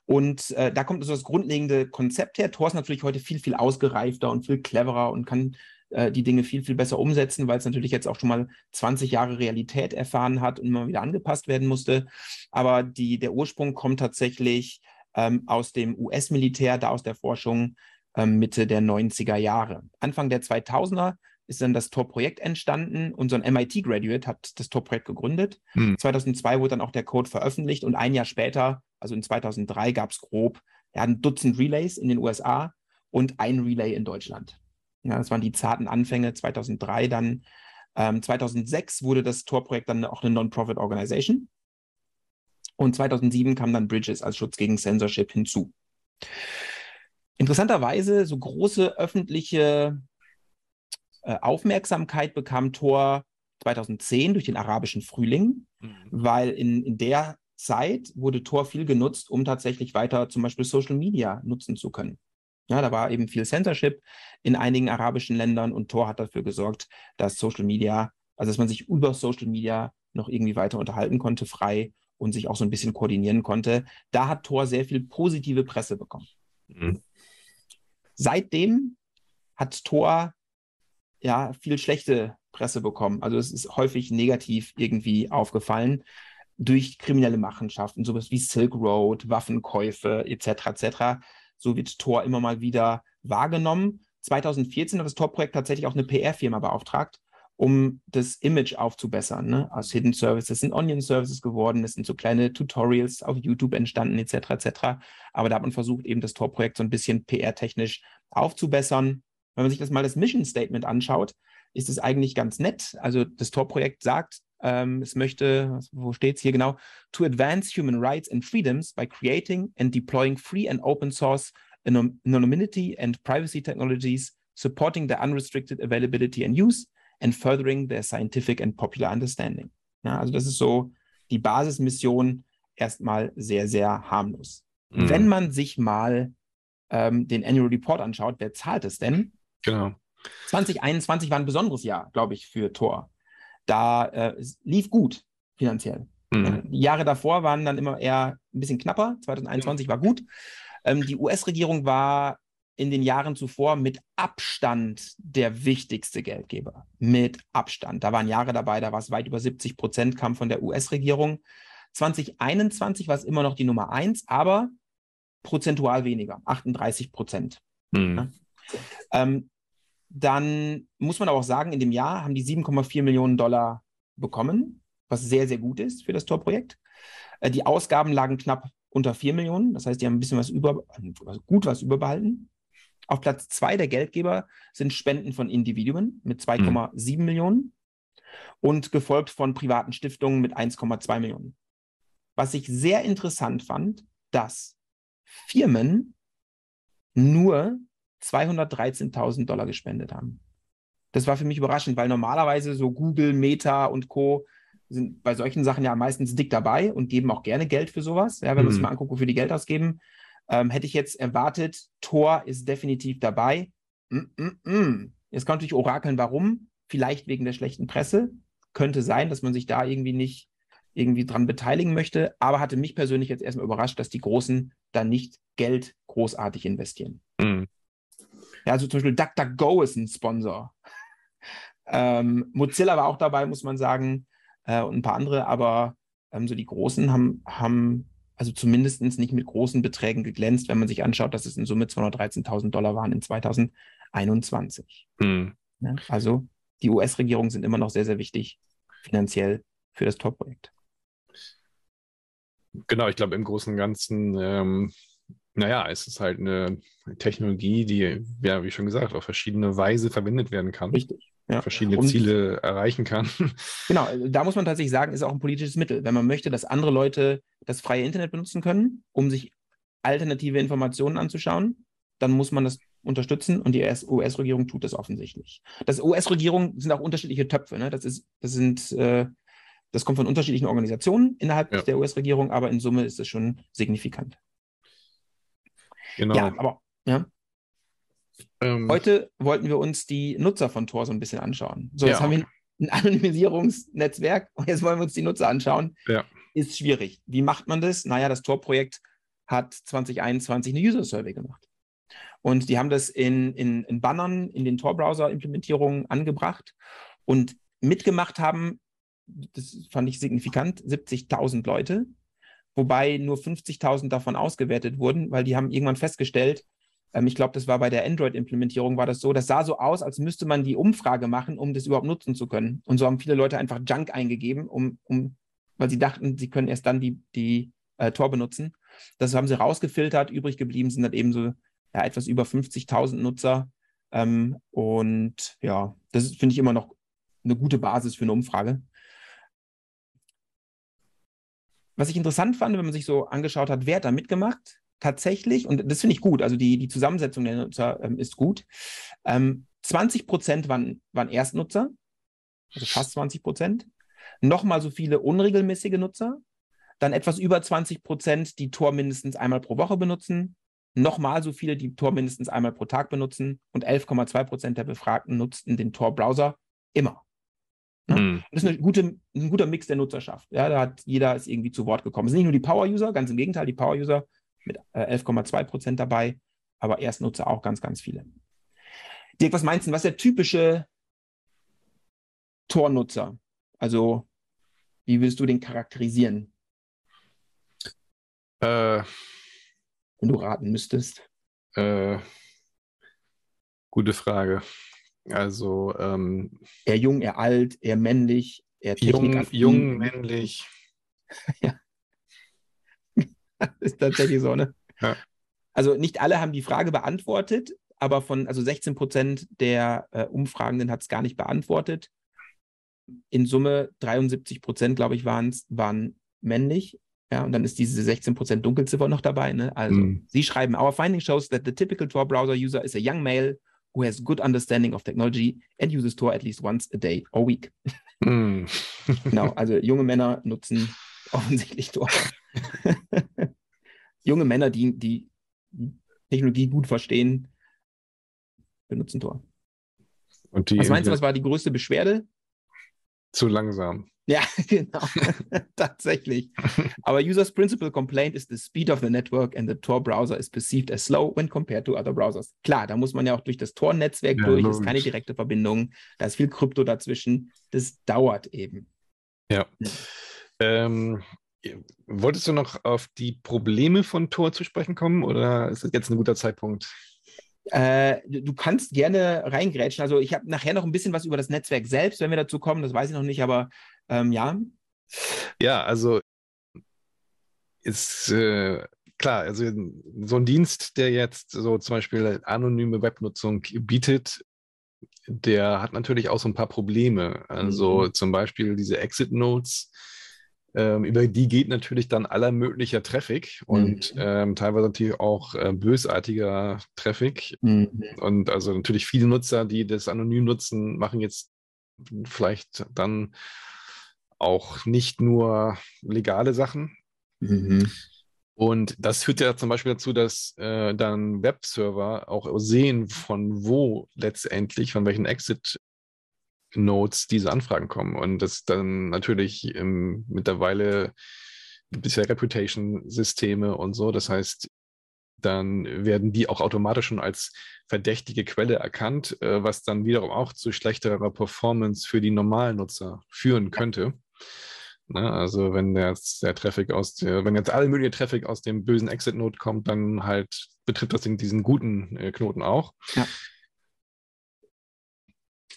Und äh, da kommt also das grundlegende Konzept her. Tor ist natürlich heute viel, viel ausgereifter und viel cleverer und kann äh, die Dinge viel, viel besser umsetzen, weil es natürlich jetzt auch schon mal 20 Jahre Realität erfahren hat und immer wieder angepasst werden musste. Aber die, der Ursprung kommt tatsächlich ähm, aus dem US-Militär, da aus der Forschung ähm, Mitte der 90er Jahre. Anfang der 2000er ist dann das Tor-Projekt entstanden und so ein MIT-Graduate hat das Tor-Projekt gegründet. Hm. 2002 wurde dann auch der Code veröffentlicht und ein Jahr später, also in 2003, gab es grob ja, ein Dutzend Relays in den USA und ein Relay in Deutschland. Ja, das waren die zarten Anfänge 2003 dann. Ähm, 2006 wurde das Tor-Projekt dann auch eine Non-Profit-Organisation. Und 2007 kam dann Bridges als Schutz gegen Censorship hinzu. Interessanterweise, so große öffentliche Aufmerksamkeit bekam Tor 2010 durch den arabischen Frühling, mhm. weil in, in der Zeit wurde Tor viel genutzt, um tatsächlich weiter zum Beispiel Social Media nutzen zu können. Ja, da war eben viel Censorship in einigen arabischen Ländern und Tor hat dafür gesorgt, dass Social Media, also dass man sich über Social Media noch irgendwie weiter unterhalten konnte, frei und sich auch so ein bisschen koordinieren konnte. Da hat Tor sehr viel positive Presse bekommen. Mhm. Seitdem hat Tor ja viel schlechte Presse bekommen. Also es ist häufig negativ irgendwie aufgefallen durch kriminelle Machenschaften, sowas wie Silk Road, Waffenkäufe etc. etc. So wird Tor immer mal wieder wahrgenommen. 2014 hat das Tor-Projekt tatsächlich auch eine PR-Firma beauftragt, um das Image aufzubessern. Ne? Aus Hidden Services sind Onion Services geworden, es sind so kleine Tutorials auf YouTube entstanden, etc. etc. Aber da hat man versucht, eben das Tor-Projekt so ein bisschen PR-technisch aufzubessern. Wenn man sich das mal das Mission Statement anschaut, ist es eigentlich ganz nett. Also das Tor-Projekt sagt, ähm, es möchte, wo steht es hier genau, to advance human rights and freedoms by creating and deploying free and open source anonymity and privacy technologies, supporting the unrestricted availability and use and furthering their scientific and popular understanding. Ja, also das ist so die Basismission erstmal sehr, sehr harmlos. Mhm. Wenn man sich mal ähm, den Annual Report anschaut, wer zahlt es denn? Genau. 2021 war ein besonderes Jahr, glaube ich, für Tor. Da äh, lief gut finanziell. Mhm. Die Jahre davor waren dann immer eher ein bisschen knapper. 2021 war gut. Ähm, die US-Regierung war in den Jahren zuvor mit Abstand der wichtigste Geldgeber. Mit Abstand. Da waren Jahre dabei, da war es weit über 70 Prozent, kam von der US-Regierung. 2021 war es immer noch die Nummer eins, aber prozentual weniger, 38 Prozent. Mhm. Ähm, dann muss man aber auch sagen, in dem Jahr haben die 7,4 Millionen Dollar bekommen, was sehr, sehr gut ist für das Tor-Projekt. Äh, die Ausgaben lagen knapp unter 4 Millionen, das heißt, die haben ein bisschen was über, also gut was überbehalten. Auf Platz zwei der Geldgeber sind Spenden von Individuen mit 2,7 mhm. Millionen und gefolgt von privaten Stiftungen mit 1,2 Millionen. Was ich sehr interessant fand, dass Firmen nur 213.000 Dollar gespendet haben. Das war für mich überraschend, weil normalerweise so Google, Meta und Co. sind bei solchen Sachen ja meistens dick dabei und geben auch gerne Geld für sowas. Ja, wenn mhm. wir uns mal angucken, wofür die Geld ausgeben, ähm, hätte ich jetzt erwartet, Tor ist definitiv dabei. Mm -mm -mm. Jetzt kann natürlich orakeln, warum. Vielleicht wegen der schlechten Presse. Könnte sein, dass man sich da irgendwie nicht irgendwie dran beteiligen möchte, aber hatte mich persönlich jetzt erstmal überrascht, dass die Großen da nicht Geld großartig investieren. Ja, also zum Beispiel DuckDuckGo ist ein Sponsor. Ähm, Mozilla war auch dabei, muss man sagen, äh, und ein paar andere, aber ähm, so die Großen haben, haben also zumindest nicht mit großen Beträgen geglänzt, wenn man sich anschaut, dass es in Summe 213.000 Dollar waren in 2021. Mhm. Ja, also die US-Regierungen sind immer noch sehr, sehr wichtig finanziell für das Tor-Projekt. Genau, ich glaube im Großen und Ganzen, ähm, naja, es ist halt eine Technologie, die, ja, wie schon gesagt, auf verschiedene Weise verwendet werden kann. Richtig. Ja. Verschiedene und, Ziele erreichen kann. Genau, da muss man tatsächlich sagen, ist auch ein politisches Mittel. Wenn man möchte, dass andere Leute das freie Internet benutzen können, um sich alternative Informationen anzuschauen, dann muss man das unterstützen und die US-Regierung tut das offensichtlich. Das US-Regierung sind auch unterschiedliche Töpfe. Ne? Das, ist, das sind äh, das kommt von unterschiedlichen Organisationen innerhalb ja. der US-Regierung, aber in Summe ist es schon signifikant. Genau. Ja, aber ja. Ähm, Heute wollten wir uns die Nutzer von Tor so ein bisschen anschauen. So, jetzt ja. haben wir ein Anonymisierungsnetzwerk und jetzt wollen wir uns die Nutzer anschauen. Ja. Ist schwierig. Wie macht man das? Naja, das Tor-Projekt hat 2021 eine User-Survey gemacht. Und die haben das in, in, in Bannern in den Tor-Browser-Implementierungen angebracht. Und mitgemacht haben das fand ich signifikant, 70.000 Leute, wobei nur 50.000 davon ausgewertet wurden, weil die haben irgendwann festgestellt, ähm, ich glaube, das war bei der Android-Implementierung, war das so, das sah so aus, als müsste man die Umfrage machen, um das überhaupt nutzen zu können. Und so haben viele Leute einfach Junk eingegeben, um, um, weil sie dachten, sie können erst dann die, die äh, Tor benutzen. Das haben sie rausgefiltert, übrig geblieben sind dann eben so ja, etwas über 50.000 Nutzer. Ähm, und ja, das finde ich immer noch eine gute Basis für eine Umfrage. Was ich interessant fand, wenn man sich so angeschaut hat, wer hat da mitgemacht, tatsächlich, und das finde ich gut, also die, die Zusammensetzung der Nutzer ähm, ist gut. Ähm, 20 Prozent waren, waren Erstnutzer, also fast 20 Prozent. Nochmal so viele unregelmäßige Nutzer. Dann etwas über 20 Prozent, die Tor mindestens einmal pro Woche benutzen. Nochmal so viele, die Tor mindestens einmal pro Tag benutzen. Und 11,2 Prozent der Befragten nutzten den Tor-Browser immer. Ne? Mhm. Das ist gute, ein guter Mix der Nutzerschaft. Ja, da hat jeder ist irgendwie zu Wort gekommen. Es sind nicht nur die Power-User, ganz im Gegenteil, die Power-User mit äh, 11,2 Prozent dabei, aber Erstnutzer auch ganz, ganz viele. Dirk, was meinst du, was ist der typische Tor-Nutzer? Also, wie willst du den charakterisieren? Äh, Wenn du raten müsstest. Äh, gute Frage. Also ähm, eher jung, eher alt, eher männlich, eher jung, jung, männlich. ja. ist tatsächlich so, ne? Ja. Also nicht alle haben die Frage beantwortet, aber von also 16 Prozent der äh, Umfragenden hat es gar nicht beantwortet. In Summe 73 Prozent, glaube ich, waren männlich. Ja, und dann ist diese 16 Prozent Dunkelziffer noch dabei. Ne? Also, mm. sie schreiben: Our finding shows that the typical Tor browser user is a young male who has good understanding of technology and uses Tor at least once a day or week. Mm. genau, also junge Männer nutzen offensichtlich Tor. junge Männer, die die Technologie gut verstehen, benutzen Tor. was meinst du, was war die größte Beschwerde? Zu langsam. Ja, genau. Tatsächlich. Aber Users Principal Complaint is the speed of the network and the Tor browser is perceived as slow when compared to other browsers. Klar, da muss man ja auch durch das Tor-Netzwerk ja, durch, ist keine direkte Verbindung, da ist viel Krypto dazwischen. Das dauert eben. Ja. Ähm, wolltest du noch auf die Probleme von Tor zu sprechen kommen oder ist das jetzt ein guter Zeitpunkt? Äh, du kannst gerne reingrätschen. Also ich habe nachher noch ein bisschen was über das Netzwerk selbst, wenn wir dazu kommen, das weiß ich noch nicht, aber ähm, ja. Ja, also ist äh, klar, also so ein Dienst, der jetzt so zum Beispiel anonyme Webnutzung bietet, der hat natürlich auch so ein paar Probleme. Also mhm. zum Beispiel diese Exit Notes, ähm, über die geht natürlich dann aller möglicher Traffic und mhm. ähm, teilweise natürlich auch äh, bösartiger Traffic. Mhm. Und also natürlich viele Nutzer, die das anonym nutzen, machen jetzt vielleicht dann auch nicht nur legale Sachen. Mhm. Und das führt ja zum Beispiel dazu, dass äh, dann Webserver auch sehen, von wo letztendlich, von welchen Exit-Nodes diese Anfragen kommen. Und das dann natürlich ähm, mittlerweile ja Reputation-Systeme und so. Das heißt, dann werden die auch automatisch schon als verdächtige Quelle erkannt, äh, was dann wiederum auch zu schlechterer Performance für die normalen Nutzer führen könnte. Ne? Also wenn jetzt der Traffic aus der, wenn jetzt alle mögliche Traffic aus dem bösen Exit-Node kommt, dann halt betrifft das diesen guten äh, Knoten auch. Ja.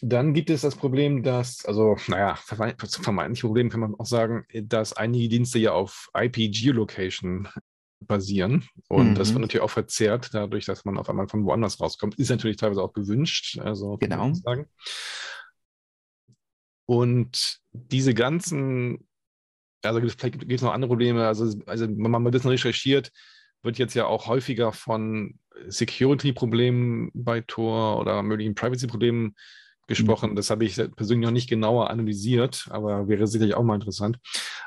Dann gibt es das Problem, dass, also, naja, vermeintliche Problem kann man auch sagen, dass einige Dienste ja auf IP-Geolocation basieren. Und mhm. das wird natürlich auch verzerrt, dadurch, dass man auf einmal von woanders rauskommt. Ist natürlich teilweise auch gewünscht. Also, genau. Sagen. Und diese ganzen also vielleicht gibt es noch andere Probleme. Also, also wenn man mal ein bisschen recherchiert, wird jetzt ja auch häufiger von Security-Problemen bei Tor oder möglichen Privacy-Problemen gesprochen. Das habe ich persönlich noch nicht genauer analysiert, aber wäre sicherlich auch mal interessant.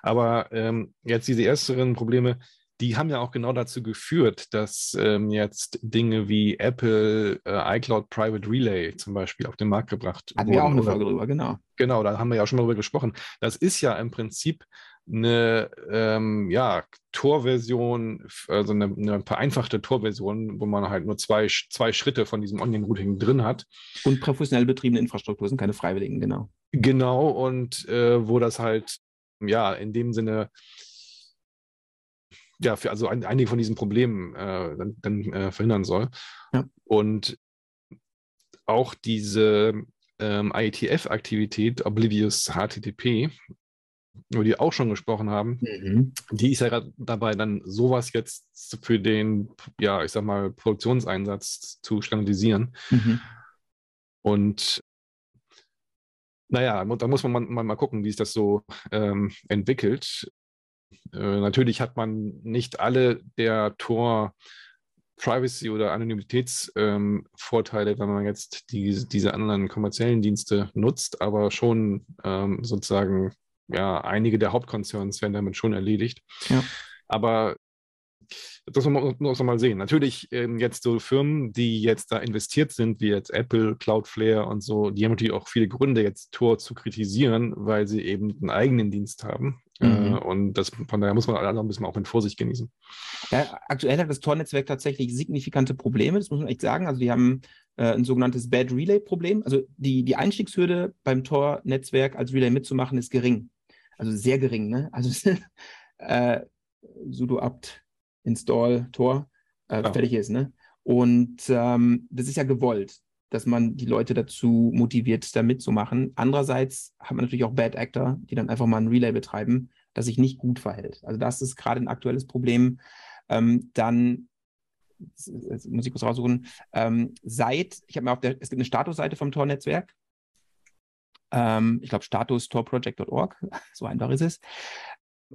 Aber ähm, jetzt diese ersteren Probleme, die haben ja auch genau dazu geführt, dass ähm, jetzt Dinge wie Apple äh, iCloud Private Relay zum Beispiel auf den Markt gebracht Hatten wurden. wir auch eine Folge drüber, genau. Genau, da haben wir ja auch schon mal drüber gesprochen. Das ist ja im Prinzip eine ähm, ja, Tor-Version, also eine, eine, vereinfachte Tor-Version, wo man halt nur zwei, zwei Schritte von diesem Onion-Routing drin hat. Und professionell betriebene Infrastruktur sind keine Freiwilligen, genau. Genau, und äh, wo das halt, ja, in dem Sinne, ja, für also ein, einige von diesen Problemen äh, dann, dann äh, verhindern soll. Ja. Und auch diese ähm, IETF-Aktivität, Oblivious HTTP, über die auch schon gesprochen haben, mhm. die ist ja gerade dabei, dann sowas jetzt für den, ja, ich sag mal, Produktionseinsatz zu standardisieren. Mhm. Und naja, da muss man mal, mal gucken, wie sich das so ähm, entwickelt. Äh, natürlich hat man nicht alle der Tor Privacy- oder Anonymitätsvorteile, ähm, wenn man jetzt die, diese anderen kommerziellen Dienste nutzt, aber schon ähm, sozusagen ja, einige der Hauptkonzerns werden damit schon erledigt. Ja. Aber das muss man, man mal sehen. Natürlich ähm, jetzt so Firmen, die jetzt da investiert sind, wie jetzt Apple, Cloudflare und so, die haben natürlich auch viele Gründe, jetzt Tor zu kritisieren, weil sie eben einen eigenen Dienst haben. Mhm. Äh, und das, von daher muss man alle ein bisschen auch mit Vorsicht genießen. Ja, aktuell hat das Tor-Netzwerk tatsächlich signifikante Probleme, das muss man echt sagen. Also die haben äh, ein sogenanntes Bad Relay-Problem. Also die, die Einstiegshürde beim Tor-Netzwerk als Relay mitzumachen ist gering. Also sehr gering, ne? Also äh, sudo apt install Tor äh, ja. fertig ist, ne? Und ähm, das ist ja gewollt, dass man die Leute dazu motiviert, da mitzumachen. Andererseits hat man natürlich auch Bad Actor, die dann einfach mal ein Relay betreiben, das sich nicht gut verhält. Also das ist gerade ein aktuelles Problem. Ähm, dann muss ich kurz raussuchen. Ähm, seit, ich habe mir auf der, es gibt eine Statusseite vom Tor-Netzwerk, ähm, ich glaube, Status torproject.org, so einfach ist es.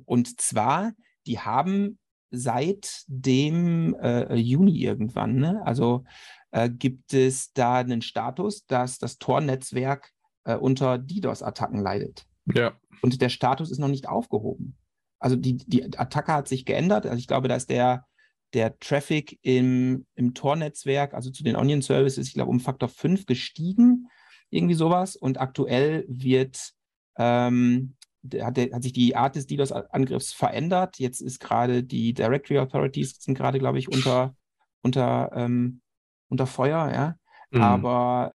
Und zwar, die haben seit dem äh, Juni irgendwann, ne? also äh, gibt es da einen Status, dass das Tor-Netzwerk äh, unter DDoS-Attacken leidet. Ja. Und der Status ist noch nicht aufgehoben. Also die, die Attacke hat sich geändert. Also ich glaube, da ist der, der Traffic im, im Tor-Netzwerk, also zu den Onion-Services, ich glaube, um Faktor 5 gestiegen irgendwie sowas. Und aktuell wird, ähm, hat, der, hat sich die Art des DDoS-Angriffs verändert. Jetzt ist gerade die Directory Authorities sind gerade, glaube ich, unter, unter, ähm, unter Feuer, ja. Mhm. Aber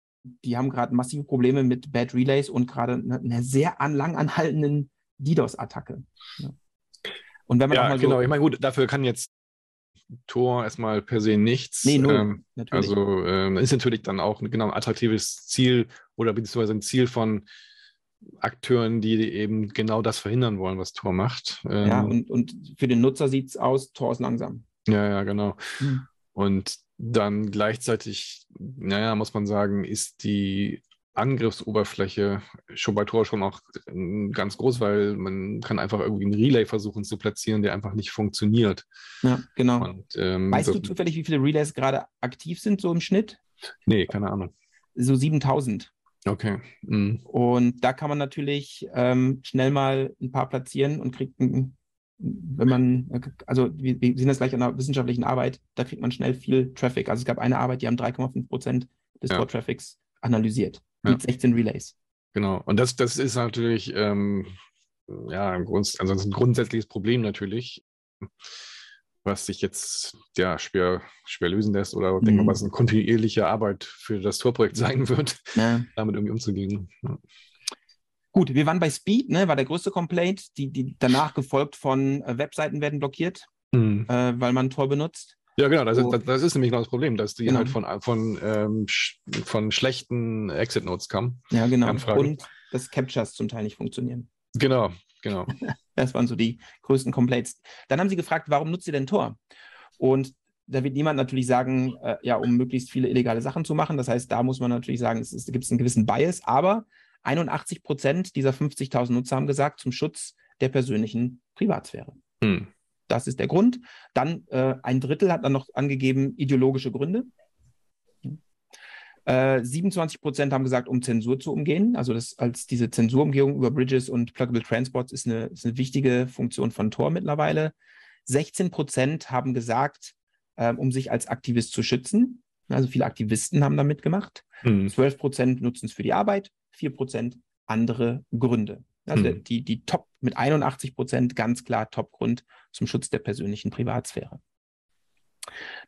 die haben gerade massive Probleme mit Bad Relays und gerade eine, eine sehr an, lang anhaltenden DDoS-Attacke. Ja. Und wenn man ja, so genau, ich meine, gut, dafür kann jetzt Tor erstmal per se nichts. Nee, null, ähm, also ähm, ist natürlich dann auch ein genau ein attraktives Ziel oder beziehungsweise ein Ziel von Akteuren, die eben genau das verhindern wollen, was Tor macht. Ähm, ja, und, und für den Nutzer sieht es aus, Tor ist langsam. ja, ja, genau. Hm. Und dann gleichzeitig, naja, muss man sagen, ist die Angriffsoberfläche schon bei Tor schon auch ähm, ganz groß, weil man kann einfach irgendwie einen Relay versuchen zu platzieren, der einfach nicht funktioniert. Ja, genau. Und, ähm, weißt du zufällig, wie viele Relays gerade aktiv sind, so im Schnitt? Nee, keine Ahnung. So 7000. Okay. Mhm. Und da kann man natürlich ähm, schnell mal ein paar platzieren und kriegt, ein, wenn man, also wir, wir sehen das gleich an der wissenschaftlichen Arbeit, da kriegt man schnell viel Traffic. Also es gab eine Arbeit, die haben 3,5 Prozent des Ja. Tor-Traffics analysiert. Mit 16 Relays. Genau. Und das, das ist natürlich ähm, ja ein, Grund, ist ein grundsätzliches Problem natürlich, was sich jetzt ja schwer, schwer lösen lässt oder denke Mhm. mal, was eine kontinuierliche Arbeit für das Torprojekt sein wird, Ja. damit irgendwie umzugehen. Ja. Gut, wir waren bei Speed, ne, war der größte Complaint, die, die danach gefolgt von äh, Webseiten werden blockiert, Mhm. äh, weil man Tor benutzt. Ja, genau, das, So. ist, das, ist nämlich genau das Problem, dass die Genau. halt von, von, ähm, sch- von schlechten Exit-Notes kamen. Ja, genau. Und dass Captchas zum Teil nicht funktionieren. Genau, genau. Das waren so die größten Complaints. Dann haben sie gefragt, warum nutzt ihr denn Tor? Und da wird niemand natürlich sagen, äh, ja, um möglichst viele illegale Sachen zu machen. Das heißt, da muss man natürlich sagen, es gibt einen gewissen Bias. Aber 81 Prozent dieser 50.000 Nutzer haben gesagt, zum Schutz der persönlichen Privatsphäre. Hm. Das ist der Grund. Dann äh, ein Drittel hat dann noch angegeben ideologische Gründe. Äh, 27 Prozent haben gesagt, um Zensur zu umgehen. Also das als diese Zensurumgehung über Bridges und Pluggable Transports ist eine, ist eine wichtige Funktion von Tor mittlerweile. 16 Prozent haben gesagt, ähm, um sich als Aktivist zu schützen. Also viele Aktivisten haben da mitgemacht. Hm. 12 Prozent nutzen es für die Arbeit, 4 Prozent andere Gründe. Also Hm. der- die, die Top mit 81 Prozent ganz klar Top-Grund zum Schutz der persönlichen Privatsphäre.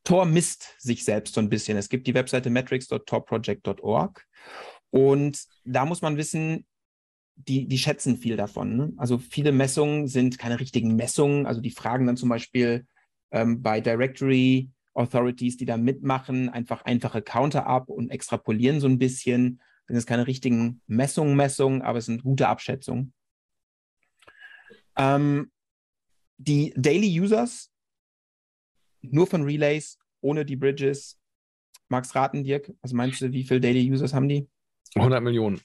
Tor misst sich selbst so ein bisschen. Es gibt die Webseite metrics.torproject.org und da muss man wissen, die, die schätzen viel davon. Ne? Also viele Messungen sind keine richtigen Messungen. Also die fragen dann zum Beispiel ähm, bei Directory Authorities, die da mitmachen, einfach einfache Counter ab und extrapolieren so ein bisschen. Das sind jetzt keine richtigen Messungen, Messungen, aber es sind gute Abschätzungen. Ähm, die Daily Users, nur von Relays, ohne die Bridges. Magst raten, Dirk? Was meinst du, wie viele Daily Users haben die? 100 Millionen.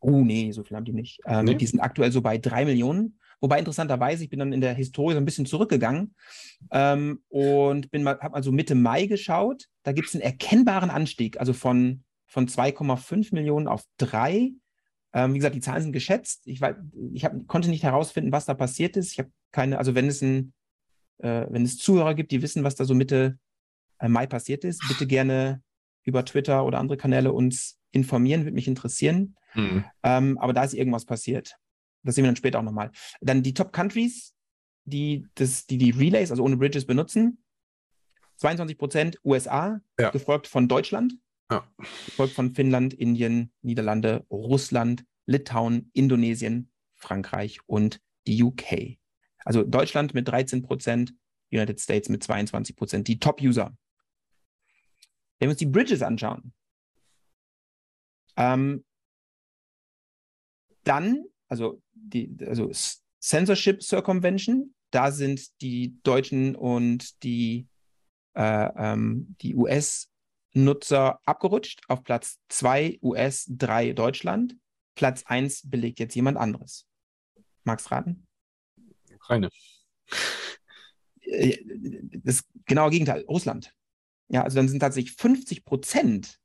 Oh, nee, so viel haben die nicht. Ähm, Nee? Die sind aktuell so bei drei Millionen. Wobei interessanterweise, ich bin dann in der Historie so ein bisschen zurückgegangen ähm, und bin mal, habe mal so Mitte Mai geschaut. Da gibt es einen erkennbaren Anstieg, also von, von 2,5 Millionen auf 3. Ähm, wie gesagt, die Zahlen sind geschätzt. Ich, weiß, ich hab, konnte nicht herausfinden, was da passiert ist. Ich habe keine, also wenn es ein, äh, wenn es Zuhörer gibt, die wissen, was da so Mitte äh, Mai passiert ist, bitte gerne über Twitter oder andere Kanäle uns informieren, würde mich interessieren. Hm. Ähm, aber da ist irgendwas passiert. Das sehen wir dann später auch nochmal. Dann die Top Countries, die, das, die die Relays, also ohne Bridges benutzen. 22 Prozent USA, Ja. gefolgt von Deutschland, Ja. gefolgt von Finnland, Indien, Niederlande, Russland, Litauen, Indonesien, Frankreich und die UK. Also Deutschland mit 13 Prozent, United States mit 22 Prozent, die Top-User. Wenn wir uns die Bridges anschauen, ähm, dann, also die, also Censorship Circumvention, da sind die Deutschen und die, äh, ähm, die US-Nutzer abgerutscht auf Platz 2 US, 3 Deutschland. Platz 1 belegt jetzt jemand anderes. Magst raten? Ukraine. Äh, Das genaue Gegenteil, Russland. Ja, also dann sind tatsächlich 50 Prozent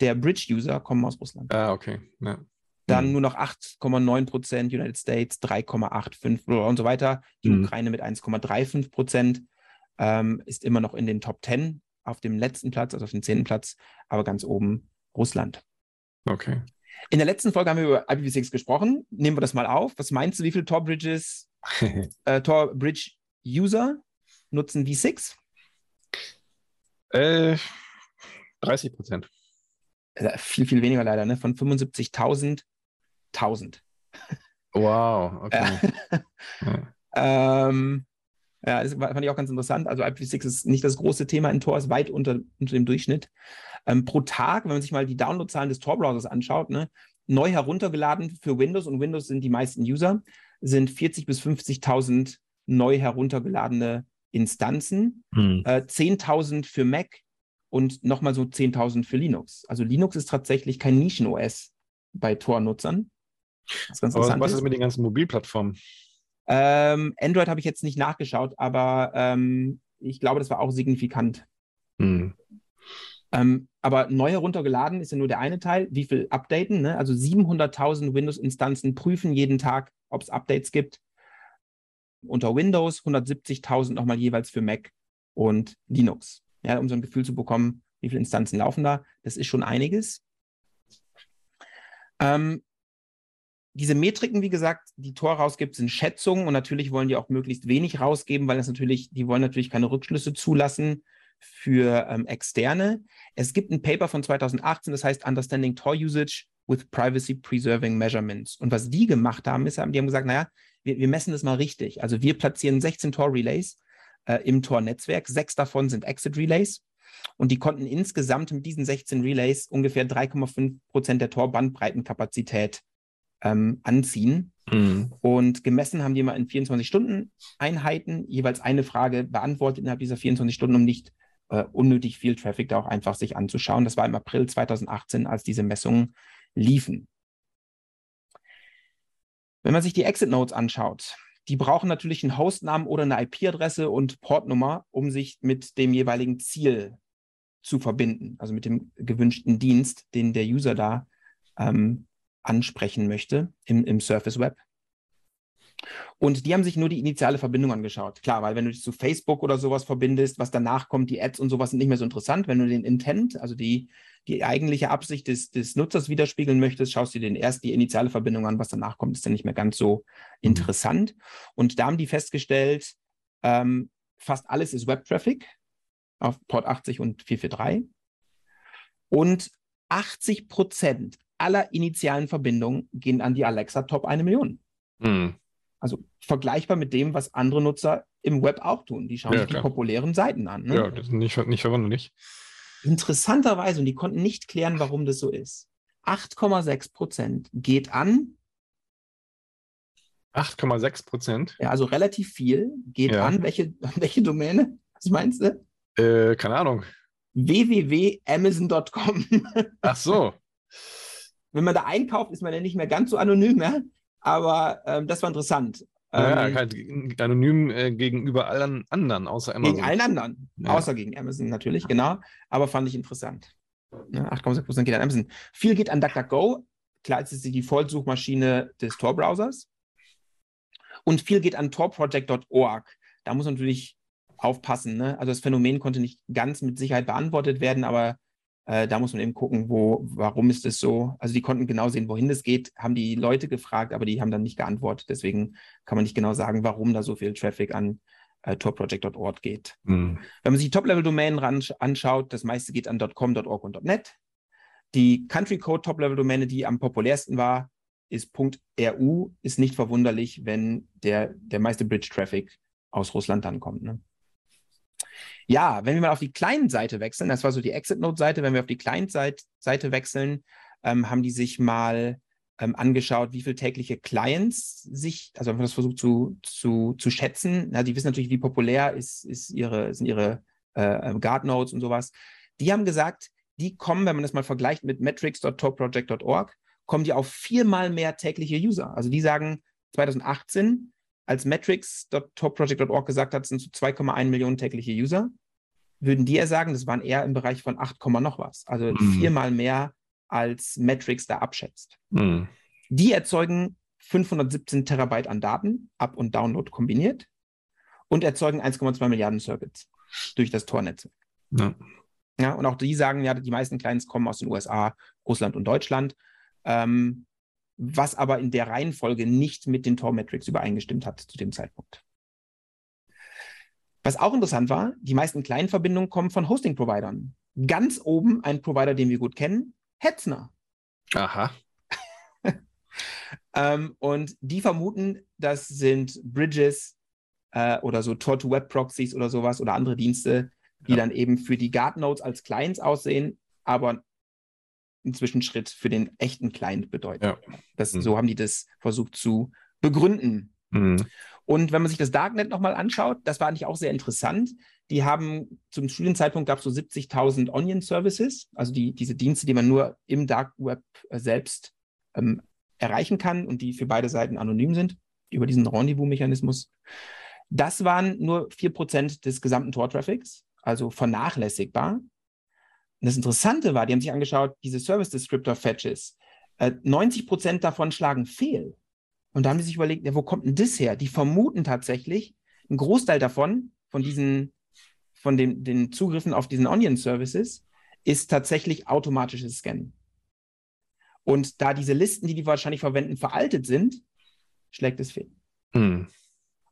der Bridge-User kommen aus Russland. Ah, okay. Ja. Dann Hm. nur noch 8,9 Prozent United States, 3,85 und so weiter. Die Mhm. Ukraine mit 1,35 Prozent ähm, ist immer noch in den Top 10 auf dem letzten Platz, also auf dem zehnten Platz, aber ganz oben Russland. Okay. In der letzten Folge haben wir über IPv6 gesprochen. Nehmen wir das mal auf. Was meinst du, wie viele Tor Bridges, äh, Tor Bridge User nutzen V6? äh, 30 Prozent. Äh, viel, viel weniger leider, ne? Von 75.000, 1000. Wow, okay. Ähm, Ja, das fand ich auch ganz interessant. Also IPv6 ist nicht das große Thema in Tor, ist weit unter, unter dem Durchschnitt. Ähm, pro Tag, wenn man sich mal die Downloadzahlen des Tor-Browsers anschaut, ne, neu heruntergeladen für Windows und Windows sind die meisten User, sind 40.000 bis 50.000 neu heruntergeladene Instanzen, hm. äh, 10.000 für Mac und nochmal so 10.000 für Linux. Also Linux ist tatsächlich kein Nischen-OS bei Tor-Nutzern. Aber was ist mit den ganzen Mobilplattformen? Ähm, Android habe ich jetzt nicht nachgeschaut, aber ähm, ich glaube, das war auch signifikant. Hm. Ähm, aber neu heruntergeladen ist ja nur der eine Teil. Wie viel updaten? Ne? Also 700.000 Windows-Instanzen prüfen jeden Tag, ob es Updates gibt. Unter Windows 170.000 nochmal jeweils für Mac und Linux. Ja, um so ein Gefühl zu bekommen, wie viele Instanzen laufen da. Das ist schon einiges. Ähm, diese Metriken, wie gesagt, die Tor rausgibt, sind Schätzungen und natürlich wollen die auch möglichst wenig rausgeben, weil das natürlich, die wollen natürlich keine Rückschlüsse zulassen für ähm, Externe. Es gibt ein Paper von 2018, das heißt Understanding Tor Usage with Privacy Preserving Measurements. Und was die gemacht haben, ist, die haben gesagt, naja, wir, wir messen das mal richtig. Also wir platzieren 16 Tor-Relays äh, im Tor-Netzwerk, sechs davon sind Exit-Relays. Und die konnten insgesamt mit diesen 16 Relays ungefähr 3,5 Prozent der Tor-Bandbreitenkapazität ähm, anziehen. Mhm. Und gemessen haben die mal in 24 Stunden Einheiten jeweils eine Frage beantwortet innerhalb dieser 24 Stunden, um nicht äh, unnötig viel Traffic da auch einfach sich anzuschauen. Das war im April 2018, als diese Messungen liefen. Wenn man sich die Exit Nodes anschaut, die brauchen natürlich einen Hostnamen oder eine IP-Adresse und Portnummer, um sich mit dem jeweiligen Ziel zu verbinden, also mit dem gewünschten Dienst, den der User da ähm, ansprechen möchte im, im Surface Web. Und die haben sich nur die initiale Verbindung angeschaut. Klar, weil wenn du dich zu Facebook oder sowas verbindest, was danach kommt, die Ads und sowas sind nicht mehr so interessant. Wenn du den Intent, also die, die eigentliche Absicht des, des Nutzers widerspiegeln möchtest, schaust du dir erst die initiale Verbindung an, was danach kommt, ist dann nicht mehr ganz so mhm. interessant. Und da haben die festgestellt, ähm, fast alles ist Web-Traffic auf Port 80 und 443. Und 80 Prozent aller initialen Verbindungen gehen an die Alexa Top 1 Million. Mhm. Also vergleichbar mit dem, was andere Nutzer im Web auch tun. Die schauen ja, sich klar. die populären Seiten an. Ne? Ja, das ist nicht, nicht verwunderlich. Interessanterweise, und die konnten nicht klären, warum das so ist. 8,6 Prozent geht an. 8,6 Prozent? Ja, also relativ viel geht ja. an. Welche, welche Domäne? Was meinst du? Äh, keine Ahnung. www.amazon.com. Ach so. Wenn man da einkauft, ist man ja nicht mehr ganz so anonym. Ne? Aber ähm, das war interessant. Ja, ähm, halt anonym äh, gegenüber allen anderen, außer Amazon. Gegen allen anderen, ja. außer gegen Amazon natürlich, genau. Aber fand ich interessant. Ja, 8,6% geht an Amazon. Viel geht an DuckDuckGo. Klar, es ist die Default-Suchmaschine des Tor-Browsers. Und viel geht an torproject.org. Da muss man natürlich aufpassen. Ne? Also das Phänomen konnte nicht ganz mit Sicherheit beantwortet werden, aber äh, da muss man eben gucken, wo, warum ist es so. Also die konnten genau sehen, wohin es geht, haben die Leute gefragt, aber die haben dann nicht geantwortet. Deswegen kann man nicht genau sagen, warum da so viel Traffic an äh, torproject.org geht. Mhm. Wenn man sich die Top-Level-Domänen anschaut, das meiste geht an .com, .org und .net. Die Country Code Top-Level-Domäne, die am populärsten war, ist .ru, ist nicht verwunderlich, wenn der, der meiste Bridge-Traffic aus Russland dann kommt. Ne? Ja, wenn wir mal auf die Client-Seite wechseln, das war so die Exit-Note-Seite, wenn wir auf die Client-Seite wechseln, ähm, haben die sich mal ähm, angeschaut, wie viele tägliche Clients sich, also haben das versucht zu, zu, zu schätzen. Ja, die wissen natürlich, wie populär ist, ist ihre, sind ihre äh, Guard-Nodes und sowas. Die haben gesagt, die kommen, wenn man das mal vergleicht mit metrics.topproject.org, kommen die auf viermal mehr tägliche User. Also die sagen, 2018 als metrics.topproject.org gesagt hat, sind so 2,1 Millionen tägliche User, würden die ja sagen, das waren eher im Bereich von 8, noch was. Also mhm. viermal mehr als Metrics da abschätzt. Mhm. Die erzeugen 517 Terabyte an Daten, Up- und Download kombiniert, und erzeugen 1,2 Milliarden Circuits durch das Tor-Netzwerk. Ja. ja. und auch die sagen, ja, die meisten Clients kommen aus den USA, Russland und Deutschland. Ähm, was aber in der Reihenfolge nicht mit den Tor-Metrics übereingestimmt hat zu dem Zeitpunkt. Was auch interessant war, die meisten kleinen Verbindungen kommen von Hosting-Providern. Ganz oben ein Provider, den wir gut kennen, Hetzner. Aha. ähm, und die vermuten, das sind Bridges äh, oder so Tor-to-Web-Proxies oder sowas oder andere Dienste, die ja. dann eben für die Guard-Nodes als Clients aussehen, aber einen Zwischenschritt für den echten Client bedeuten. Ja. Das, mhm. So haben die das versucht zu begründen. Mhm. Und wenn man sich das Darknet nochmal anschaut, das war eigentlich auch sehr interessant. Die haben zum Studienzeitpunkt gab es so 70.000 Onion-Services, also die, diese Dienste, die man nur im Dark Web äh, selbst ähm, erreichen kann und die für beide Seiten anonym sind, über diesen Rendezvous-Mechanismus. Das waren nur 4% des gesamten Tor-Traffics, also vernachlässigbar. Und das Interessante war, die haben sich angeschaut, diese Service Descriptor Fetches, äh, 90% davon schlagen fehl. Und da haben die sich überlegt, ja, wo kommt denn das her? Die vermuten tatsächlich, ein Großteil davon, von diesen, von den, den Zugriffen auf diesen Onion-Services, ist tatsächlich automatisches Scannen. Und da diese Listen, die die wahrscheinlich verwenden, veraltet sind, schlägt es fehl. Hm.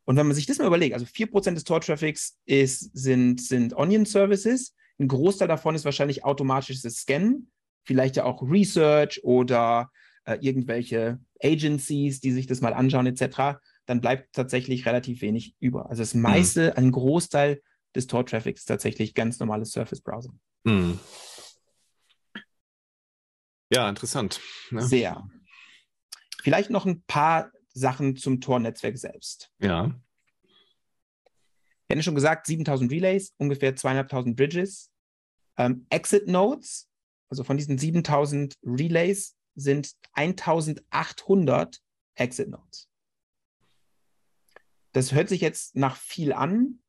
Und wenn man sich das mal überlegt, also 4% des Tor-Traffics sind, sind Onion-Services, ein Großteil davon ist wahrscheinlich automatisches Scannen, vielleicht ja auch Research oder äh, irgendwelche Agencies, die sich das mal anschauen, etc., dann bleibt tatsächlich relativ wenig über. Also das meiste, mhm. ein Großteil des Tor-Traffics ist tatsächlich ganz normales Surface-Browsing. Mhm. Ja, interessant. Ne? Sehr. Vielleicht noch ein paar Sachen zum Tor-Netzwerk selbst. Ja. Wir hatten schon gesagt, 7000 Relays, ungefähr 2500 Bridges. Ähm, Exit Nodes, also von diesen 7000 Relays sind 1800 Exit Nodes. Das hört sich jetzt nach viel an,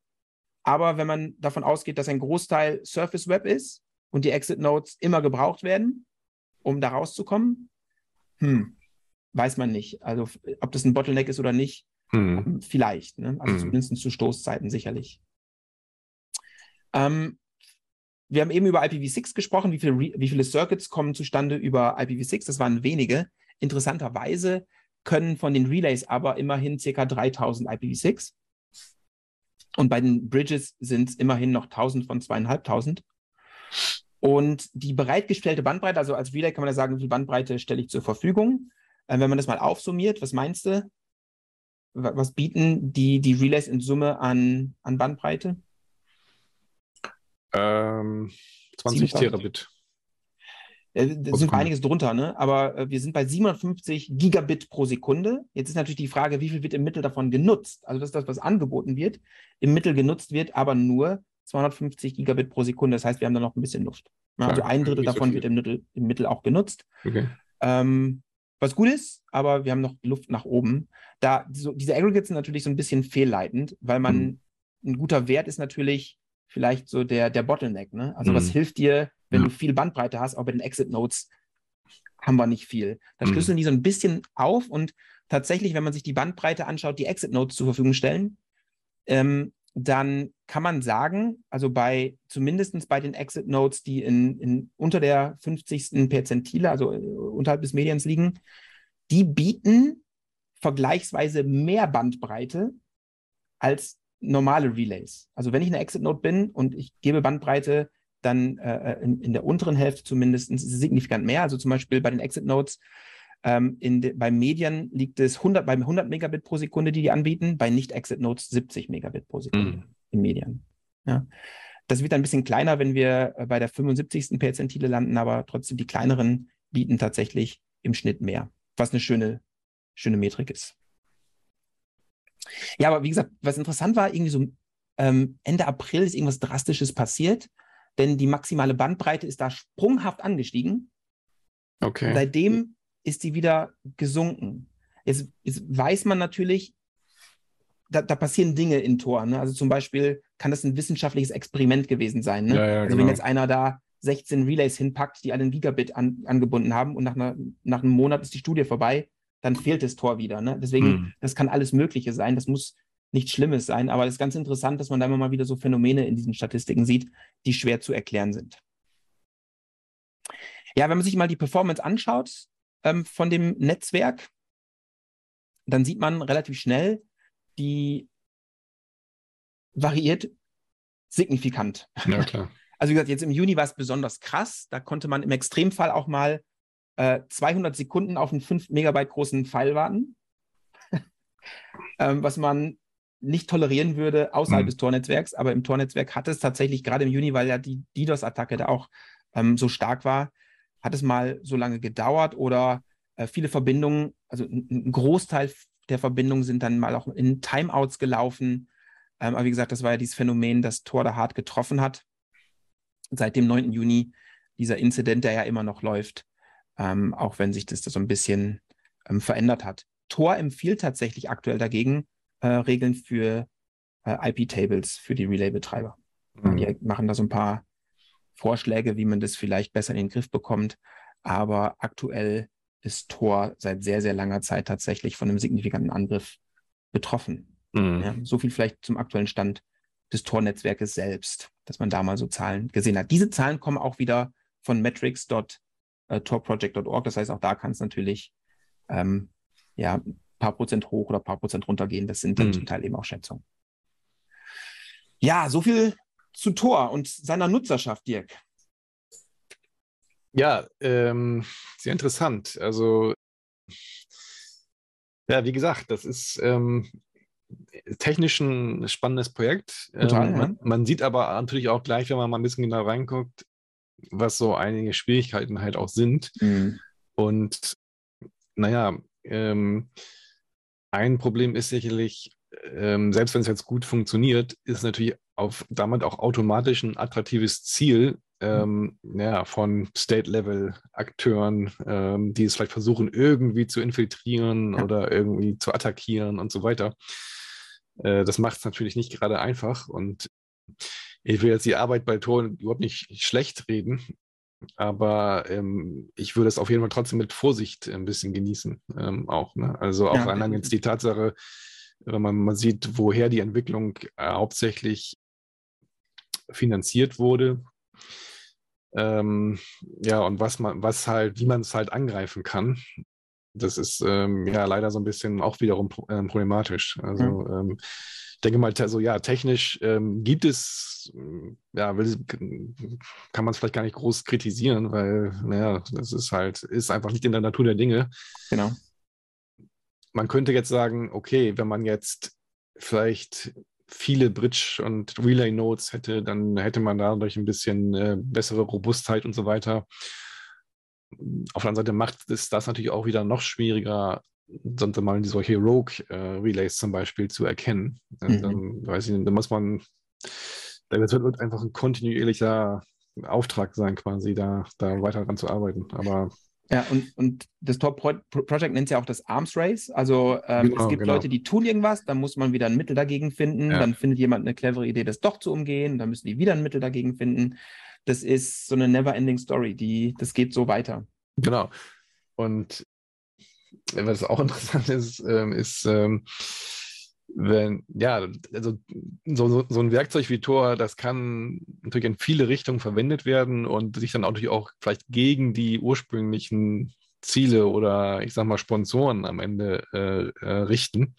aber wenn man davon ausgeht, dass ein Großteil Surface Web ist und die Exit Nodes immer gebraucht werden, um da rauszukommen, hm, weiß man nicht. Also ob das ein Bottleneck ist oder nicht, hm. vielleicht. Ne? Also hm. zumindest zu Stoßzeiten sicherlich. Ähm, wir haben eben über IPv6 gesprochen. Wie, viel, wie viele Circuits kommen zustande über IPv6? Das waren wenige. Interessanterweise können von den Relays aber immerhin ca. 3000 IPv6. Und bei den Bridges sind es immerhin noch 1000 von zweieinhalbtausend. Und die bereitgestellte Bandbreite, also als Relay kann man ja sagen, wie viel Bandbreite stelle ich zur Verfügung. Äh, wenn man das mal aufsummiert, was meinst du? Was bieten die, die Relays in Summe an, an Bandbreite? Ähm, 20 Terabit. Äh, das sind einiges drunter, ne? aber äh, wir sind bei 750 Gigabit pro Sekunde. Jetzt ist natürlich die Frage, wie viel wird im Mittel davon genutzt? Also das ist das, was angeboten wird, im Mittel genutzt wird, aber nur 250 Gigabit pro Sekunde. Das heißt, wir haben da noch ein bisschen Luft. Ja, also ein Drittel davon so wird im Mittel, im Mittel auch genutzt. Okay. Ähm, was gut ist, aber wir haben noch Luft nach oben. Da, so, diese Aggregates sind natürlich so ein bisschen fehlleitend, weil man, mhm. ein guter Wert ist natürlich vielleicht so der, der Bottleneck. Ne? Also, mhm. was hilft dir, wenn ja. du viel Bandbreite hast, auch bei den Exit-Nodes haben wir nicht viel. Da mhm. schlüsseln die so ein bisschen auf und tatsächlich, wenn man sich die Bandbreite anschaut, die Exit-Nodes zur Verfügung stellen, ähm, dann kann man sagen, also bei zumindest bei den Exit Nodes, die in, in unter der 50. Perzentile, also äh, unterhalb des Medians liegen, die bieten vergleichsweise mehr Bandbreite als normale Relays. Also wenn ich eine Exit Node bin und ich gebe Bandbreite dann äh, äh in, in, der unteren Hälfte zumindest signifikant mehr. Also zum Beispiel bei den Exit Nodes ähm, de, bei Medien liegt es 100, bei 100 Megabit pro Sekunde, die die anbieten, bei Nicht-Exit-Nodes 70 Megabit pro Sekunde mhm. in Medien. Ja. Das wird ein bisschen kleiner, wenn wir äh, bei der 75. Perzentile landen, aber trotzdem die kleineren bieten tatsächlich im Schnitt mehr, was eine schöne, schöne Metrik ist. Ja, aber wie gesagt, was interessant war, irgendwie so ähm, Ende April ist irgendwas Drastisches passiert, denn die maximale Bandbreite ist da sprunghaft angestiegen. Okay. Seitdem ist die wieder gesunken. Jetzt, jetzt weiß man natürlich, da, da, passieren Dinge in Tor. Ne? Also zum Beispiel kann das ein wissenschaftliches Experiment gewesen sein. Ne? Ja, ja, also genau. wenn jetzt einer da 16 Relays hinpackt, die alle einen Gigabit an, angebunden haben und nach, einer, nach einem Monat ist die Studie vorbei, dann fehlt das Tor wieder. Ne? Deswegen, hm. das kann alles Mögliche sein. Das muss nichts Schlimmes sein, aber es ist ganz interessant, dass man da immer mal wieder so Phänomene in diesen Statistiken sieht, die schwer zu erklären sind. Ja, wenn man sich mal die Performance anschaut, ähm, von dem Netzwerk, dann sieht man relativ schnell, die variiert signifikant. Ja, klar. Also wie gesagt, jetzt im Juni war es besonders krass. Da konnte man im Extremfall auch mal äh, 200 Sekunden auf einen 5 Megabyte großen File warten. ähm, was man nicht tolerieren würde außerhalb Mhm. des Tornetzwerks, aber im Tornetzwerk hat es tatsächlich, gerade im Juni, weil ja die DDoS-Attacke da auch ähm, so stark war, hat es mal so lange gedauert oder äh, viele Verbindungen, also ein, ein Großteil der Verbindungen sind dann mal auch in Timeouts gelaufen. Ähm, aber wie gesagt, das war ja dieses Phänomen, das Tor da hart getroffen hat. Seit dem 9. Juni dieser Inzident, der ja immer noch läuft, ähm, auch wenn sich das, so ein bisschen ähm, verändert hat. Tor empfiehlt tatsächlich aktuell dagegen äh, Regeln für äh, IP-Tables für die Relay-Betreiber. Mhm. Die machen da so ein paar Vorschläge, wie man das vielleicht besser in den Griff bekommt. Aber aktuell ist Tor seit sehr, sehr langer Zeit tatsächlich von einem signifikanten Angriff betroffen. Mhm. Ja, so viel vielleicht zum aktuellen Stand des Tor-Netzwerkes selbst, dass man da mal so Zahlen gesehen hat. Diese Zahlen kommen auch wieder von metrics.torproject.org. Das heißt, auch da kann es natürlich ähm, ja, ein paar Prozent hoch oder ein paar Prozent runter gehen. Das sind dann Mhm. zum Teil eben auch Schätzungen. Ja, so viel zu Tor und seiner Nutzerschaft, Dirk. Ja, ähm, sehr interessant. Also, ja, wie gesagt, das ist ähm, technisch ein spannendes Projekt. Total, ähm, ja. man, man sieht aber natürlich auch gleich, wenn man mal ein bisschen genau reinguckt, was so einige Schwierigkeiten halt auch sind. Und naja, ähm, ein Problem ist sicherlich, ähm, selbst wenn es jetzt gut funktioniert, ist natürlich auf damit auch automatisch ein attraktives Ziel ähm, ja, von State-Level-Akteuren, ähm, die es vielleicht versuchen, irgendwie zu infiltrieren Ja. oder irgendwie zu attackieren und so weiter. Äh, das macht es natürlich nicht gerade einfach und ich will jetzt die Arbeit bei Tor überhaupt nicht schlecht reden, aber ähm, ich würde es auf jeden Fall trotzdem mit Vorsicht ein bisschen genießen, ähm, auch. Ne? Also auch Ja, allein jetzt die Tatsache, wenn man mal sieht, woher die Entwicklung äh, hauptsächlich finanziert wurde. Ähm, ja, und was man, was halt, wie man es halt angreifen kann. Das ist ähm, ja leider so ein bisschen auch wiederum pro- ähm, problematisch. Also ich denke mal, so ja, technisch ähm, gibt es, ähm, ja, will, kann man es vielleicht gar nicht groß kritisieren, weil, naja, das ist halt, ist einfach nicht in der Natur der Dinge. Genau. Man könnte jetzt sagen, okay, wenn man jetzt vielleicht viele Bridge- und Relay-Nodes hätte, dann hätte man dadurch ein bisschen äh, bessere Robustheit und so weiter. Auf der anderen Seite macht es das natürlich auch wieder noch schwieriger, sonst mal solche Rogue-Relays zum Beispiel zu erkennen. Äh, Mhm. Dann weiß ich nicht, da muss man, das wird einfach ein kontinuierlicher Auftrag sein, quasi, da, da weiter dran zu arbeiten. Aber Ja, und, und das Top Pro Project nennt es ja auch das Arms Race. Also ähm, Genau, es gibt genau. Leute, die tun irgendwas, dann muss man wieder ein Mittel dagegen finden, Ja. dann findet jemand eine clevere Idee, das doch zu umgehen, dann müssen die wieder ein Mittel dagegen finden. Das ist so eine never-ending Story, die, das geht so weiter. Genau. Und was auch interessant ist, ähm, ist, ähm, wenn, ja, also so, so, ein Werkzeug wie Tor, das kann natürlich in viele Richtungen verwendet werden und sich dann auch natürlich auch vielleicht gegen die ursprünglichen Ziele oder ich sag mal Sponsoren am Ende äh, äh, richten.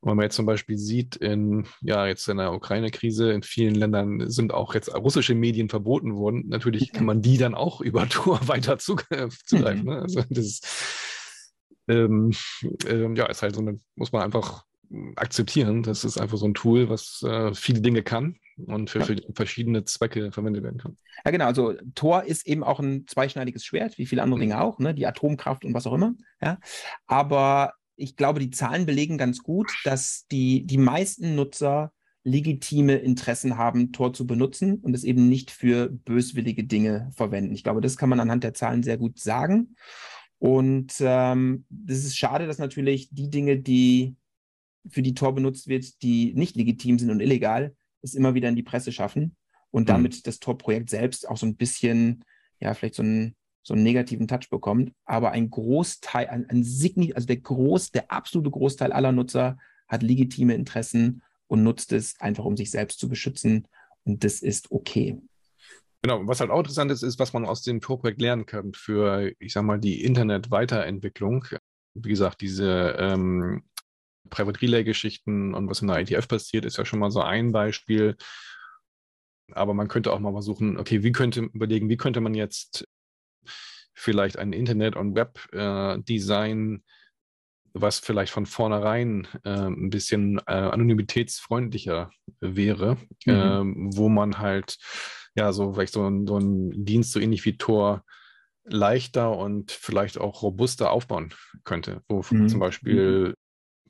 Und wenn man jetzt zum Beispiel sieht, in, ja, jetzt in der Ukraine-Krise, in vielen Ländern sind auch jetzt russische Medien verboten worden. Natürlich kann man die dann auch über Tor weiter zugre- zugreifen. Ne? Also das ist, ähm, ähm, ja, ist halt so eine, muss man einfach akzeptieren. Das ist einfach so ein Tool, was äh, viele Dinge kann und für, für verschiedene Zwecke verwendet werden kann. Ja, genau. Also Tor ist eben auch ein zweischneidiges Schwert, wie viele andere Mhm. Dinge auch, ne? Die Atomkraft und was auch immer. Ja. Aber ich glaube, die Zahlen belegen ganz gut, dass die, die meisten Nutzer legitime Interessen haben, Tor zu benutzen und es eben nicht für böswillige Dinge verwenden. Ich glaube, das kann man anhand der Zahlen sehr gut sagen. Und ähm, das ist schade, dass natürlich die Dinge, die für die Tor benutzt wird, die nicht legitim sind und illegal, es immer wieder in die Presse schaffen und Mhm. damit das Tor-Projekt selbst auch so ein bisschen, ja, vielleicht so einen, so einen negativen Touch bekommt. Aber ein Großteil, ein, ein Signi also der Groß, der absolute Großteil aller Nutzer hat legitime Interessen und nutzt es einfach, um sich selbst zu beschützen. Und das ist okay. Genau, was halt auch interessant ist, ist, was man aus dem Tor-Projekt lernen kann für, ich sag mal, die Internet-Weiterentwicklung. Wie gesagt, diese ähm, Private Relay-Geschichten und was in der ITF passiert, ist ja schon mal so ein Beispiel. Aber man könnte auch mal versuchen, okay, wie könnte überlegen, wie könnte man jetzt vielleicht ein Internet- und Web-Design was vielleicht von vornherein äh, ein bisschen äh, anonymitätsfreundlicher wäre, mhm. äh, wo man halt ja so vielleicht so, so einen Dienst so ähnlich wie Tor leichter und vielleicht auch robuster aufbauen könnte, wo mhm. zum Beispiel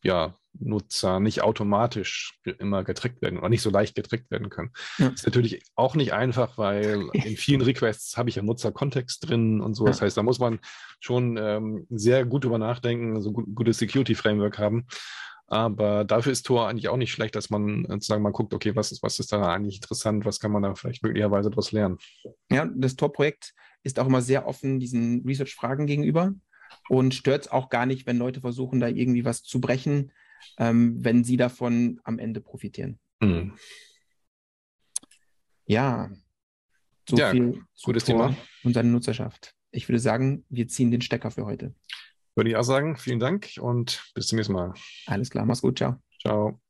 ja Nutzer nicht automatisch immer getrickt werden oder nicht so leicht getrickt werden können. Ja. Ist natürlich auch nicht einfach, weil in vielen Requests habe ich ja Nutzerkontext drin und so. Das heißt, da muss man schon ähm, sehr gut drüber nachdenken, so gut, gutes Security-Framework haben. Aber dafür ist Tor eigentlich auch nicht schlecht, dass man sozusagen mal guckt, okay, was ist, was ist da eigentlich interessant, was kann man da vielleicht möglicherweise daraus lernen. Ja, das Tor-Projekt ist auch immer sehr offen diesen Research-Fragen gegenüber und stört es auch gar nicht, wenn Leute versuchen, da irgendwie was zu brechen ähm, wenn sie davon am Ende profitieren. Mhm. Ja, so ja, viel gutes Thema und seine Nutzerschaft. Ich würde sagen, wir ziehen den Stecker für heute. Würde ich auch sagen. Vielen Dank und bis zum nächsten Mal. Alles klar, mach's gut, ciao. Ciao.